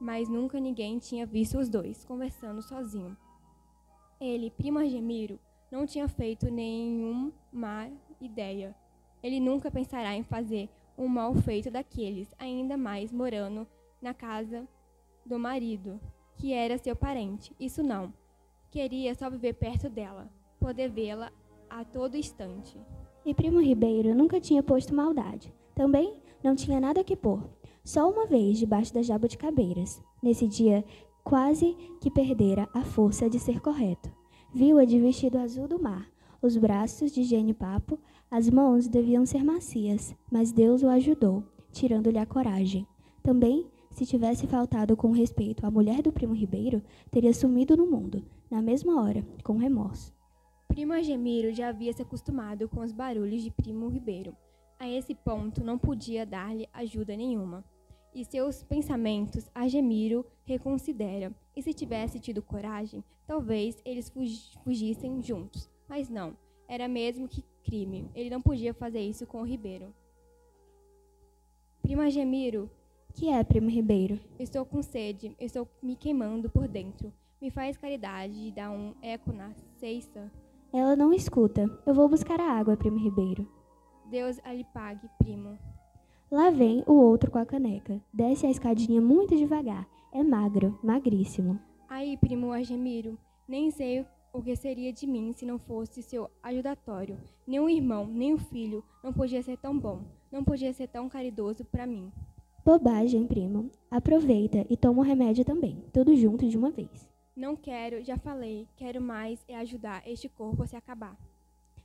mas nunca ninguém tinha visto os dois conversando sozinho. Ele, primo Argemiro, não tinha feito nenhuma má ideia. Ele nunca pensará em fazer um mal feito daqueles, ainda mais morando na casa do marido, que era seu parente. Isso não. Queria só viver perto dela, poder vê-la a todo instante. E Primo Ribeiro nunca tinha posto maldade. Também não tinha nada que pôr. Só uma vez debaixo das jabuticabeiras. Nesse dia, quase que perdera a força de ser correto. Viu-a de vestido azul do mar, os braços de gênio papo, as mãos deviam ser macias, mas Deus o ajudou, tirando-lhe a coragem. Também se tivesse faltado com respeito à mulher do primo Ribeiro, teria sumido no mundo, na mesma hora, com remorso. Primo Agemiro já havia se acostumado com os barulhos de primo Ribeiro. A esse ponto, não podia dar-lhe ajuda nenhuma. E seus pensamentos Agemiro reconsidera. E se tivesse tido coragem, talvez eles fugissem juntos. Mas não, era mesmo que crime. Ele não podia fazer isso com o Ribeiro. Primo Agemiro que é, primo Ribeiro? Estou com sede, estou me queimando por dentro. Me faz caridade e dá um eco na ceiça. Ela não escuta. Eu vou buscar a água, primo Ribeiro. Deus a lhe pague, primo. Lá vem o outro com a caneca. Desce a escadinha muito devagar. É magro, magríssimo. Aí, primo Argemiro, nem sei o que seria de mim se não fosse seu ajudatório. Nem o irmão, nem o filho não podia ser tão bom, não podia ser tão caridoso para mim. Bobagem, primo. Aproveita e toma o remédio também, tudo junto de uma vez. Não quero, já falei. Quero mais é ajudar este corpo a se acabar.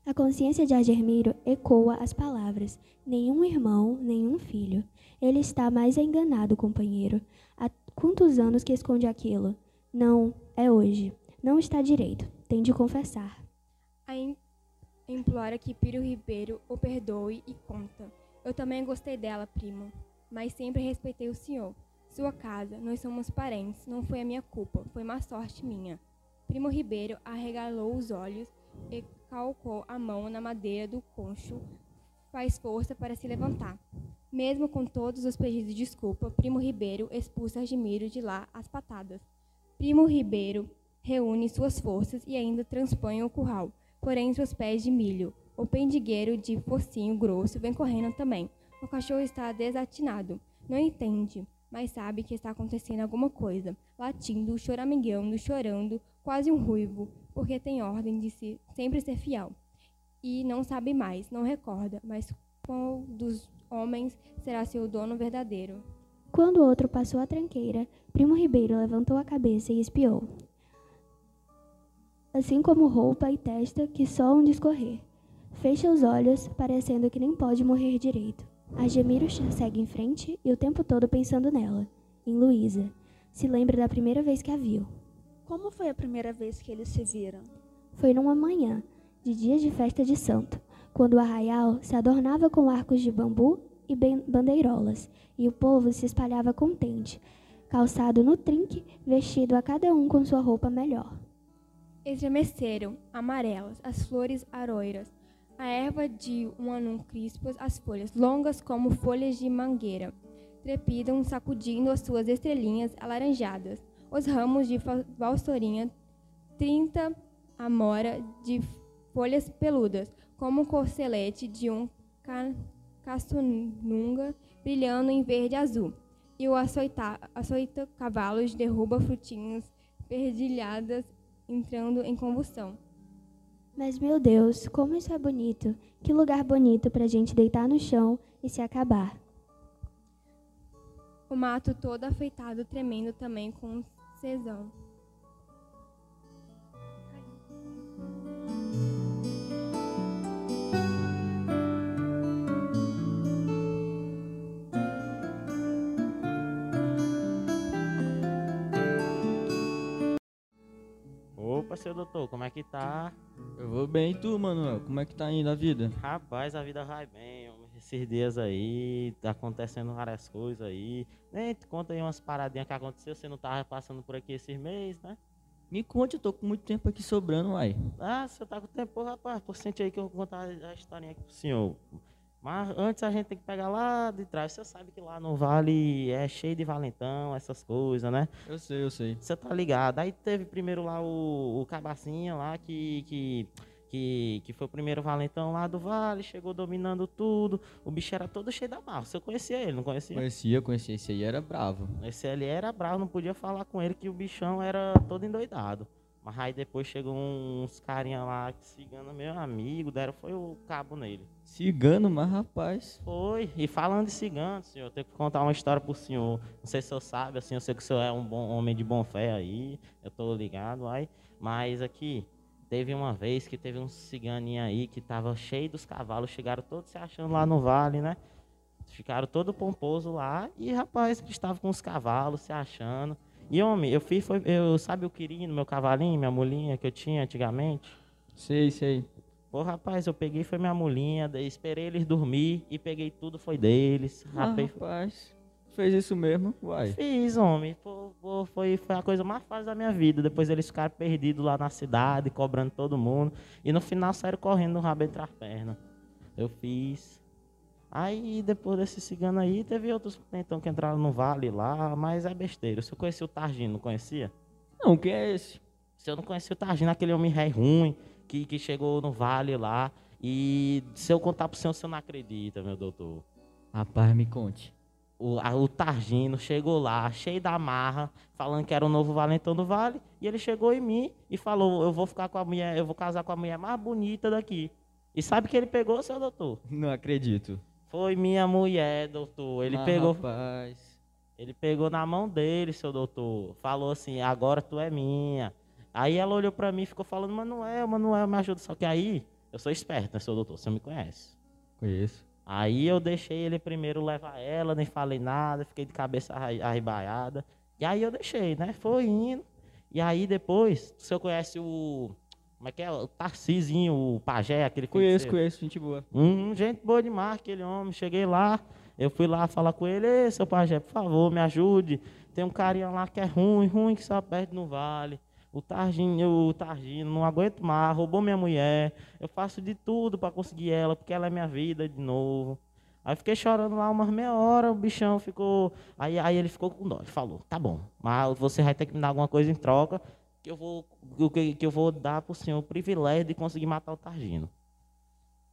A consciência de Agermiro ecoa as palavras: nenhum irmão, nenhum filho. Ele está mais enganado, companheiro. Há quantos anos que esconde aquilo? Não, é hoje. Não está direito. Tem de confessar. A implora que Piro Ribeiro o perdoe e conta. Eu também gostei dela, primo mas sempre respeitei o senhor. Sua casa, nós somos parentes, não foi a minha culpa, foi má sorte minha. Primo Ribeiro arregalou os olhos e calcou a mão na madeira do concho, faz força para se levantar. Mesmo com todos os pedidos de desculpa, Primo Ribeiro expulsa Argemiro de lá às patadas. Primo Ribeiro reúne suas forças e ainda transpõe o curral, porém seus pés de milho. O pendigueiro de focinho grosso vem correndo também. O cachorro está desatinado. Não entende, mas sabe que está acontecendo alguma coisa. Latindo, choramingando, chorando, quase um ruivo, porque tem ordem de se, sempre ser fiel. E não sabe mais, não recorda, mas qual dos homens será seu dono verdadeiro? Quando o outro passou a tranqueira, Primo Ribeiro levantou a cabeça e espiou. Assim como roupa e testa que soam discorrer. Fecha os olhos, parecendo que nem pode morrer direito. Argemiro segue em frente e o tempo todo pensando nela, em Luísa. Se lembra da primeira vez que a viu. Como foi a primeira vez que eles se viram? Foi numa manhã, de dia de festa de santo, quando o arraial se adornava com arcos de bambu e bandeirolas, e o povo se espalhava contente, calçado no trinque, vestido a cada um com sua roupa melhor. Estremeceram, amarelas, as flores aroiras, a erva de um anum crispas, as folhas, longas como folhas de mangueira, trepidam sacudindo as suas estrelinhas alaranjadas. Os ramos de valsorinha, trinta amora de folhas peludas, como o corcelete de um caçununga brilhando em verde azul. E o açoita, açoita cavalos derruba frutinhas perdilhadas entrando em convulsão. Mas, meu Deus, como isso é bonito! Que lugar bonito para a gente deitar no chão e se acabar. O mato todo afeitado, tremendo também com cesão. Opa, seu doutor, como é que tá? Eu vou bem, e tu, Manuel? Como é que tá indo a vida? Rapaz, a vida vai bem. homem. Esses dias aí, tá acontecendo várias coisas aí. Nem te conta aí umas paradinhas que aconteceu. Você não tava passando por aqui esses meses, né? Me conte, eu tô com muito tempo aqui sobrando, uai. Ah, você tá com tempo, rapaz. Por sente aí que eu vou contar a historinha aqui pro senhor. Mas antes a gente tem que pegar lá de trás. Você sabe que lá no Vale é cheio de valentão, essas coisas, né? Eu sei, eu sei. Você tá ligado. Aí teve primeiro lá o, o Cabacinha lá que, que, que, que foi o primeiro valentão lá do Vale, chegou dominando tudo. O bicho era todo cheio da marra. Você conhecia ele, não conhecia? Conhecia, conhecia. Esse aí era bravo. Esse ali era bravo, não podia falar com ele que o bichão era todo endoidado. Mas aí depois chegou uns carinha lá, cigano, meu amigo, deram foi o cabo nele. Cigano, mas rapaz. Foi. E falando de cigano, senhor, eu tenho que contar uma história pro senhor. Não sei se o senhor sabe, assim, eu sei que o senhor é um bom homem de bom fé aí. Eu tô ligado aí. Mas aqui, teve uma vez que teve um ciganinho aí que tava cheio dos cavalos, chegaram todos se achando lá no vale, né? Ficaram todo pomposo lá e rapaz que estava com os cavalos se achando. E homem, eu fiz foi, eu sabe o quirino, meu cavalinho, minha mulinha que eu tinha antigamente? Sei, sei. Pô, rapaz, eu peguei foi minha mulinha, daí esperei eles dormir e peguei tudo foi deles. Ah, Rapaz, rapaz. Fez isso mesmo? Uai. Fiz, homem. Pô, pô, foi, foi a coisa mais fácil da minha vida. Depois eles ficaram perdidos lá na cidade, cobrando todo mundo. E no final saíram correndo no rabo entre as pernas. Eu fiz. Aí depois desse cigano aí, teve outros então que entraram no vale lá, mas é besteira. Se eu conhecia o Targino, não conhecia? Não, quem é esse? Se eu não conhecia o Targino, aquele homem rei ruim que, que chegou no vale lá. E se eu contar pro senhor, você não acredita, meu doutor. Rapaz, me conte. O, a- o Targino chegou lá, cheio da marra, falando que era o novo valentão do vale. E ele chegou em mim e falou: Eu vou ficar com a mulher, eu vou casar com a mulher mais bonita daqui. E sabe que ele pegou, seu doutor? Não acredito. Foi minha mulher, doutor. Ele Ah, pegou. Rapaz. Ele pegou na mão dele, seu doutor. Falou assim: agora tu é minha. Aí ela olhou pra mim e ficou falando: Manuel, Manuel, me ajuda. Só que aí, eu sou esperto, né, seu doutor? Você me conhece. Conheço. Aí eu deixei ele primeiro levar ela, nem falei nada, fiquei de cabeça arribaiada. E aí eu deixei, né? Foi indo. E aí depois, o senhor conhece o. Como é que é? O Tarcisinho, o pajé, aquele Conheço, feiticeiro? conheço, gente boa. Hum, gente boa demais, aquele homem. Cheguei lá, Eu fui lá falar com ele, Ei, seu pajé, por favor, me ajude. Tem um carinha lá que é ruim, ruim, que só perde no vale. O Targinho, o Targino, não aguento mais, roubou minha mulher. Eu faço de tudo para conseguir ela, porque ela é minha vida de novo. Aí fiquei chorando lá umas meia hora, o bichão ficou. Aí, aí ele ficou com dó, ele falou, tá bom, mas você vai ter que me dar alguma coisa em troca, que eu vou, que, que eu vou dar pro senhor o privilégio de conseguir matar o Targino.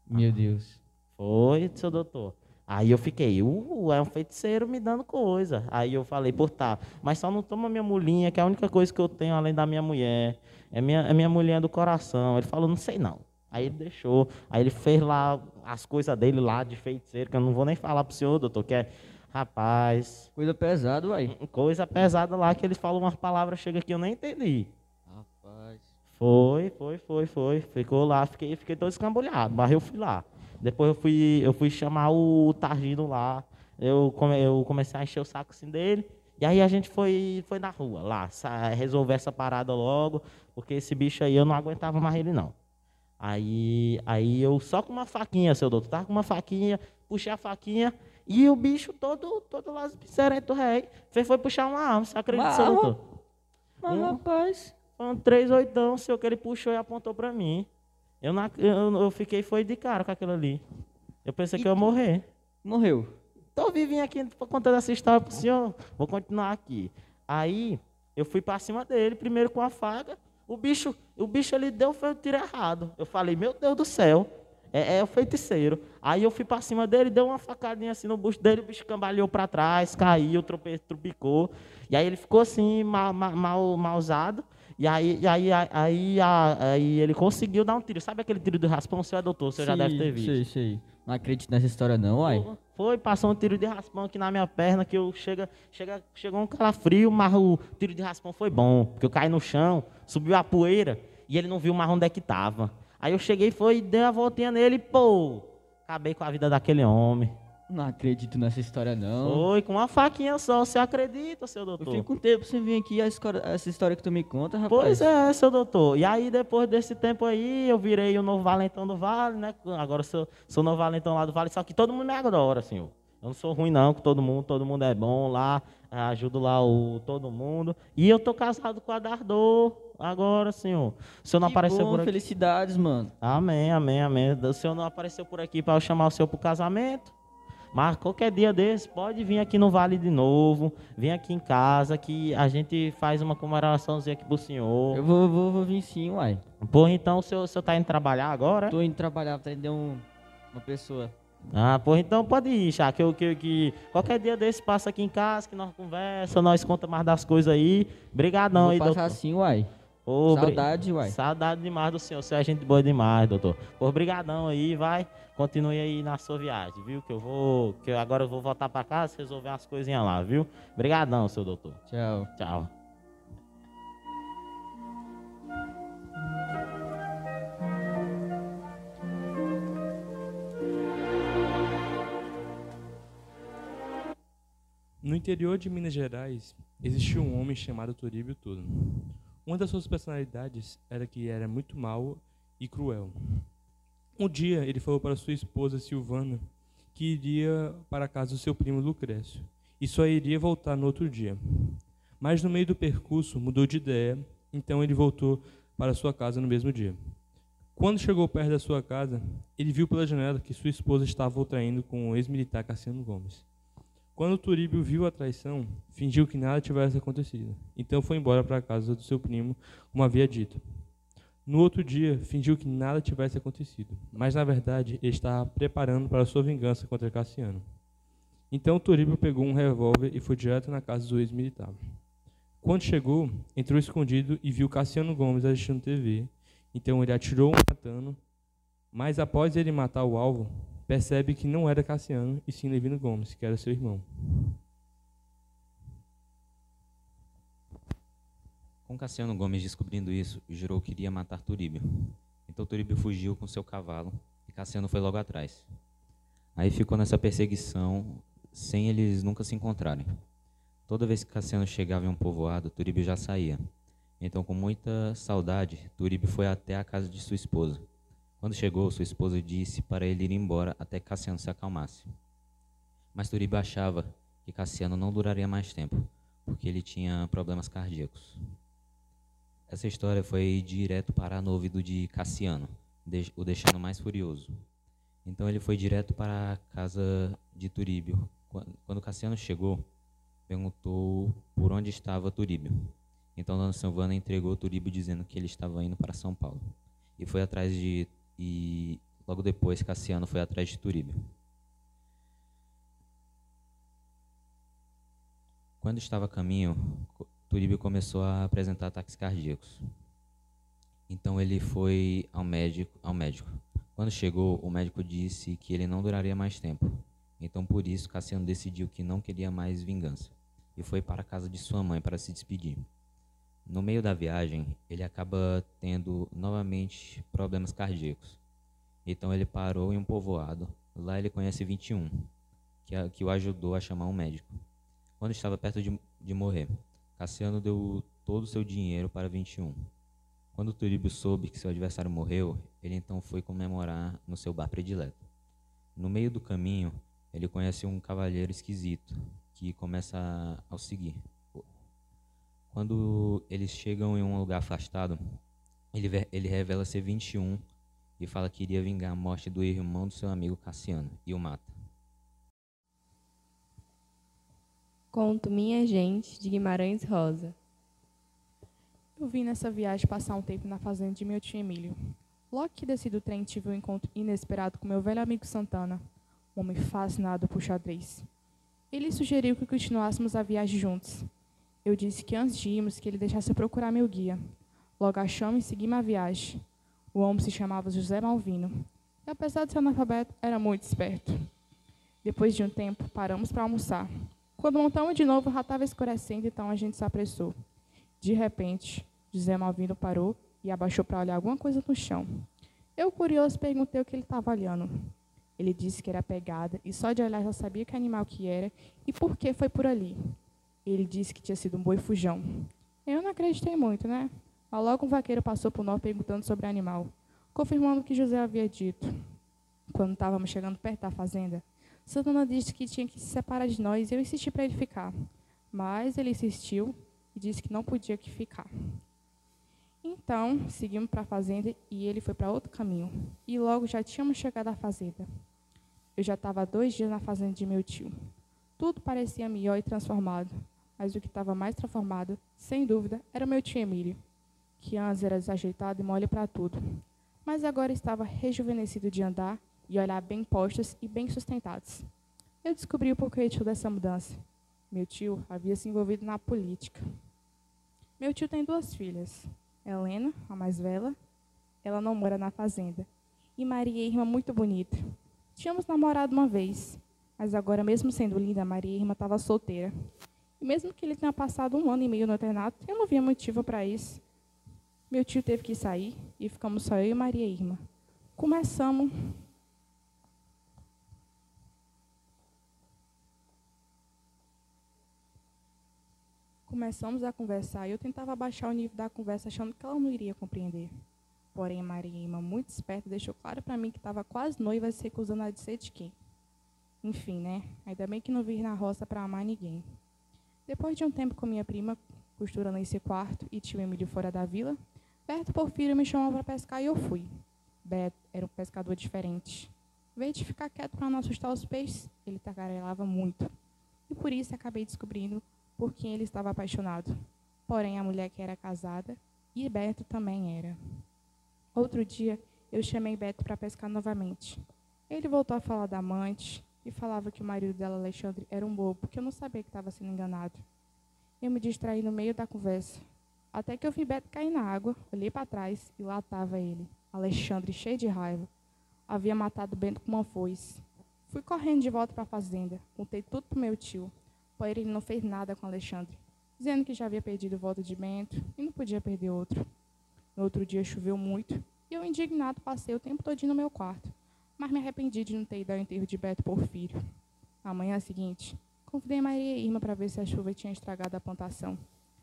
Meu Deus. Foi, seu doutor. Aí eu fiquei, uh, é um feiticeiro me dando coisa. Aí eu falei, por tá, mas só não toma minha mulinha, que é a única coisa que eu tenho além da minha mulher. É minha, é minha mulher do coração. Ele falou, não sei não. Aí ele deixou. Aí ele fez lá as coisas dele lá de feiticeiro, que eu não vou nem falar pro senhor, doutor, que é. Rapaz. Coisa pesada, uai. Coisa pesada lá, que ele falou umas palavras, chega aqui, eu nem entendi. Foi, foi, foi, foi. Ficou lá, fiquei, fiquei todo escambulhado, mas eu fui lá. Depois eu fui, eu fui chamar o Targino lá. Eu, come, eu comecei a encher o saco assim dele. E aí a gente foi, foi na rua lá, resolver essa parada logo, porque esse bicho aí eu não aguentava mais ele não. Aí, aí eu só com uma faquinha, seu doutor, tava com uma faquinha, puxei a faquinha e o bicho todo, todo lá do rei, fez foi puxar uma arma, você acredita, seu doutor? Mas, Um- rapaz. Foi um três oitão, seu, que ele puxou e apontou pra mim. Eu, ac- eu, eu fiquei foi de cara com aquilo ali. Eu pensei que eu ia morrer. Morreu. Tô vivinho aqui contando essa história pro senhor. Vou continuar aqui. Aí, eu fui pra cima dele, primeiro com a faca. O bicho, o bicho ele deu foi o tiro errado. Eu falei, meu Deus do céu, é, é o feiticeiro. Aí eu fui pra cima dele, deu uma facadinha assim no bucho dele, o bicho cambaleou pra trás, caiu, trope. E aí ele ficou assim, mal, mal, mal, malzado. E aí, e aí, aí, aí, aí ele conseguiu dar um tiro. Sabe aquele tiro de raspão? O senhor é doutor, o senhor já Sim, deve ter visto. Sei, sei. Não acredito nessa história não, uai. Foi, passou um tiro de raspão aqui na minha perna, que eu chega, chega, chegou um calafrio, mas o tiro de raspão foi bom, porque eu caí no chão, subiu a poeira e ele não viu mais onde é que tava. Aí eu cheguei, foi, dei uma voltinha nele e, pô, acabei com a vida daquele homem. Não acredito nessa história não. Foi, com uma faquinha só, você acredita, seu doutor? Eu fico um tempo sem vir aqui essa história que tu me conta, rapaz. Pois é, seu doutor. E aí, depois desse tempo aí, eu virei o novo valentão do Vale, né? Agora sou, sou novo valentão lá do Vale, só que todo mundo me adora, senhor. Eu não sou ruim não com todo mundo, todo mundo é bom lá, ajudo lá o todo mundo. E eu tô casado com a Dardô agora, senhor. O senhor não Que apareceu bom, por aqui. felicidades, mano. Amém, amém, amém. O senhor não apareceu por aqui para eu chamar o senhor pro casamento? Mas qualquer dia desse, pode vir aqui no Vale de novo, vem aqui em casa que a gente faz uma comemoraçãozinha aqui pro senhor. Eu vou, vou, vou vir sim, uai. Pô, então o senhor, o senhor tá indo trabalhar agora? Tô indo trabalhar pra atender um, uma pessoa. Ah, pô, então pode ir, chá, que, que, que qualquer dia desse passa aqui em casa, que nós conversa, nós conta mais das coisas aí. Brigadão Vou aí, passar doutor. assim, uai. Ô, Saudade, uai. Saudade demais do senhor, você é gente boa demais, doutor. Pô, brigadão aí, vai. Continue aí na sua viagem, viu? Que eu vou, que eu agora eu vou voltar pra casa resolver umas coisinhas lá, viu? Brigadão, seu doutor. Tchau. Tchau. No interior de Minas Gerais, existia um homem chamado Turíbio Tudo. Uma das suas personalidades era que era muito mau e cruel. Um dia, ele falou para sua esposa Silvana que iria para a casa do seu primo Lucrécio e só iria voltar no outro dia. Mas no meio do percurso mudou de ideia, então ele voltou para sua casa no mesmo dia. Quando chegou perto da sua casa, ele viu pela janela que sua esposa estava o traindo com o ex-militar Cassiano Gomes. Quando Turíbio viu a traição, fingiu que nada tivesse acontecido. Então foi embora para a casa do seu primo, como havia dito. No outro dia, fingiu que nada tivesse acontecido, mas na verdade estava preparando para sua vingança contra Cassiano. Então Turíbio pegou um revólver e foi direto na casa do ex-militar. Quando chegou, entrou escondido e viu Cassiano Gomes assistindo TV. Então ele atirou matando, mas após ele matar o alvo, percebe que não era Cassiano e sim Levino Gomes, que era seu irmão. Com Cassiano Gomes descobrindo isso, jurou que iria matar Turíbio. Então Turíbio fugiu com seu cavalo e Cassiano foi logo atrás. Aí ficou nessa perseguição sem eles nunca se encontrarem. Toda vez que Cassiano chegava em um povoado, Turíbio já saía. Então, com muita saudade, Turíbio foi até a casa de sua esposa. Quando chegou, sua esposa disse para ele ir embora até Cassiano se acalmasse. Mas Turíbio achava que Cassiano não duraria mais tempo, porque ele tinha problemas cardíacos. Essa história foi direto para no ouvido de Cassiano, o deixando mais furioso. Então ele foi direto para a casa de Turíbio. Quando Cassiano chegou, perguntou por onde estava Turíbio. Então Dona Silvana entregou Turíbio dizendo que ele estava indo para São Paulo. E foi atrás de e logo depois Cassiano foi atrás de Turíbio. Quando estava a caminho, Turíbio começou a apresentar ataques cardíacos. Então ele foi ao médico, ao médico. Quando chegou, o médico disse que ele não duraria mais tempo. Então por isso Cassiano decidiu que não queria mais vingança e foi para a casa de sua mãe para se despedir. No meio da viagem, ele acaba tendo novamente problemas cardíacos. Então ele parou em um povoado. Lá ele conhece 21, que, que o ajudou a chamar um médico. Quando estava perto de, de morrer, Cassiano deu todo o seu dinheiro para 21. Quando Turíbio soube que seu adversário morreu, ele então foi comemorar no seu bar predileto. No meio do caminho, ele conhece um cavalheiro esquisito que começa a, a seguir. Quando eles chegam em um lugar afastado, ele, ele revela ser 21 e fala que iria vingar a morte do irmão do seu amigo Cassiano e o mata. Conto Minha Gente, de Guimarães Rosa. Eu vim nessa viagem passar um tempo na fazenda de meu tio Emílio. Logo que desci do trem, tive um encontro inesperado com meu velho amigo Santana, um homem fascinado por xadrez. Ele sugeriu que continuássemos a viagem juntos. Eu disse que antes de irmos, que ele deixasse eu procurar meu guia. Logo achamos e seguimos a viagem. O homem se chamava José Malvino. E apesar de ser analfabeto, era muito esperto. Depois de um tempo, paramos para almoçar. Quando montamos de novo, já estava escurecendo, então a gente se apressou. De repente, José Malvino parou e abaixou para olhar alguma coisa no chão. Eu, curioso, perguntei o que ele estava olhando. Ele disse que era pegada e só de olhar já sabia que animal que era e por que foi por ali. Ele disse que tinha sido um boi fujão. Eu não acreditei muito, né? Mas logo um vaqueiro passou por nós perguntando sobre o animal, confirmando o que José havia dito. Quando estávamos chegando perto da fazenda, Santana disse que tinha que se separar de nós e eu insisti para ele ficar. Mas ele insistiu e disse que não podia que ficar. Então, seguimos para a fazenda e ele foi para outro caminho. E logo já tínhamos chegado à fazenda. Eu já estava dois dias na fazenda de meu tio. Tudo parecia melhor e transformado, mas o que estava mais transformado, sem dúvida, era meu tio Emílio, que antes era desajeitado e mole para tudo, mas agora estava rejuvenescido de andar e olhar bem postos e bem sustentados. Eu descobri o porquê dessa mudança. Meu tio havia se envolvido na política. Meu tio tem duas filhas, Helena, a mais velha, ela não mora na fazenda, e Maria, irmã muito bonita. Tínhamos namorado uma vez, mas agora, mesmo sendo linda, Maria, irmã, estava solteira. E mesmo que ele tenha passado um ano e meio no internato, eu não via motivo para isso. Meu tio teve que sair e ficamos só eu e Maria, irmã. Começamos Começamos a conversar e eu tentava baixar o nível da conversa achando que ela não iria compreender. Porém, Maria, muito esperta, deixou claro para mim que estava quase noiva se recusando a dizer de quem. Enfim, né? Ainda bem que não vir na roça para amar ninguém. Depois de um tempo com minha prima, costurando esse quarto, e tio Emílio fora da vila, Beto Porfírio me chamou para pescar e eu fui. Beto era um pescador diferente. Vez de ficar quieto para não assustar os peixes, ele tagarelava muito. E por isso acabei descobrindo por quem ele estava apaixonado. Porém, a mulher que era casada e Beto também era. Outro dia, eu chamei Beto para pescar novamente. Ele voltou a falar da amante e falava que o marido dela, Alexandre, era um bobo, porque eu não sabia que estava sendo enganado. Eu me distraí no meio da conversa, até que eu vi Beto cair na água, olhei para trás e lá estava ele, Alexandre, cheio de raiva. Havia matado Bento com uma foice. Fui correndo de volta para a fazenda, contei tudo para meu tio. Porém, ele não fez nada com Alexandre, dizendo que já havia perdido o voto de Bento e não podia perder outro. No outro dia choveu muito e eu, indignado, passei o tempo todo no meu quarto, mas me arrependi de não ter ido ao enterro de Beto Porfírio. Na manhã seguinte, convidei Maria e Irma para ver se a chuva tinha estragado a plantação.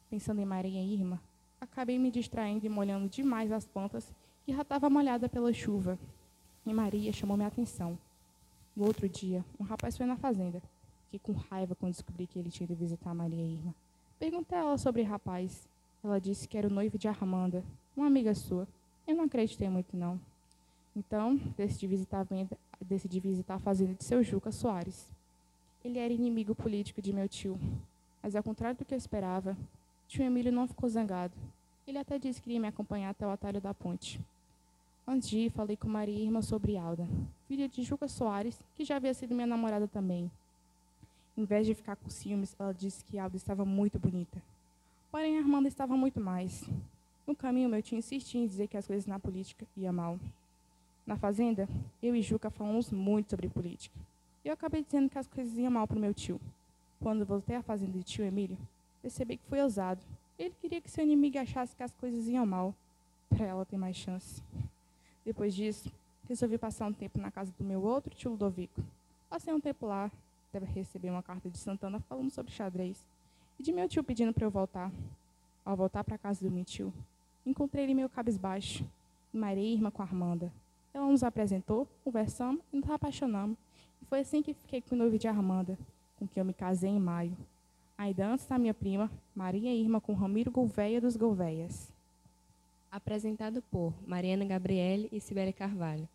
Pensando em Maria e Irma, acabei me distraindo e molhando demais as plantas que já estava molhada pela chuva. E Maria chamou minha atenção. No outro dia, um rapaz foi na fazenda Fiquei com raiva quando descobri que ele tinha ido visitar Maria Irma. Perguntei a ela sobre o rapaz. Ela disse que era o noivo de Armanda, uma amiga sua. Eu não acreditei muito, não. Então, decidi visitar a, venda, decidi visitar a fazenda de seu Juca Soares. Ele era inimigo político de meu tio, mas ao contrário do que eu esperava, tio Emílio não ficou zangado. Ele até disse que iria me acompanhar até o atalho da ponte. Antes de ir, falei com Maria Irma sobre Alda, filha de Juca Soares, que já havia sido minha namorada também. Em vez de ficar com ciúmes, ela disse que Alda estava muito bonita. Porém, Armanda estava muito mais. No caminho, meu tio insistia em dizer que as coisas na política iam mal. Na fazenda, eu e Juca falamos muito sobre política. Eu acabei dizendo que as coisas iam mal para o meu tio. Quando voltei à fazenda de tio Emílio, percebi que foi ousado. Ele queria que seu inimigo achasse que as coisas iam mal, para ela ter mais chance. Depois disso, resolvi passar um tempo na casa do meu outro tio Ludovico. Passei um tempo lá, deve receber uma carta de Santana falando sobre xadrez, e de meu tio pedindo para eu voltar. Ao voltar para a casa do meu tio, encontrei ele meio cabisbaixo, e Maria Irma com a Armanda. Ela nos apresentou, conversamos e nos apaixonamos. E foi assim que fiquei com o noivo de Armanda, com quem eu me casei em maio. Ainda antes da minha prima, Maria Irma com Ramiro Gouveia dos Gouveias. Apresentado por Mariana Gabriele e Sibeli Carvalho.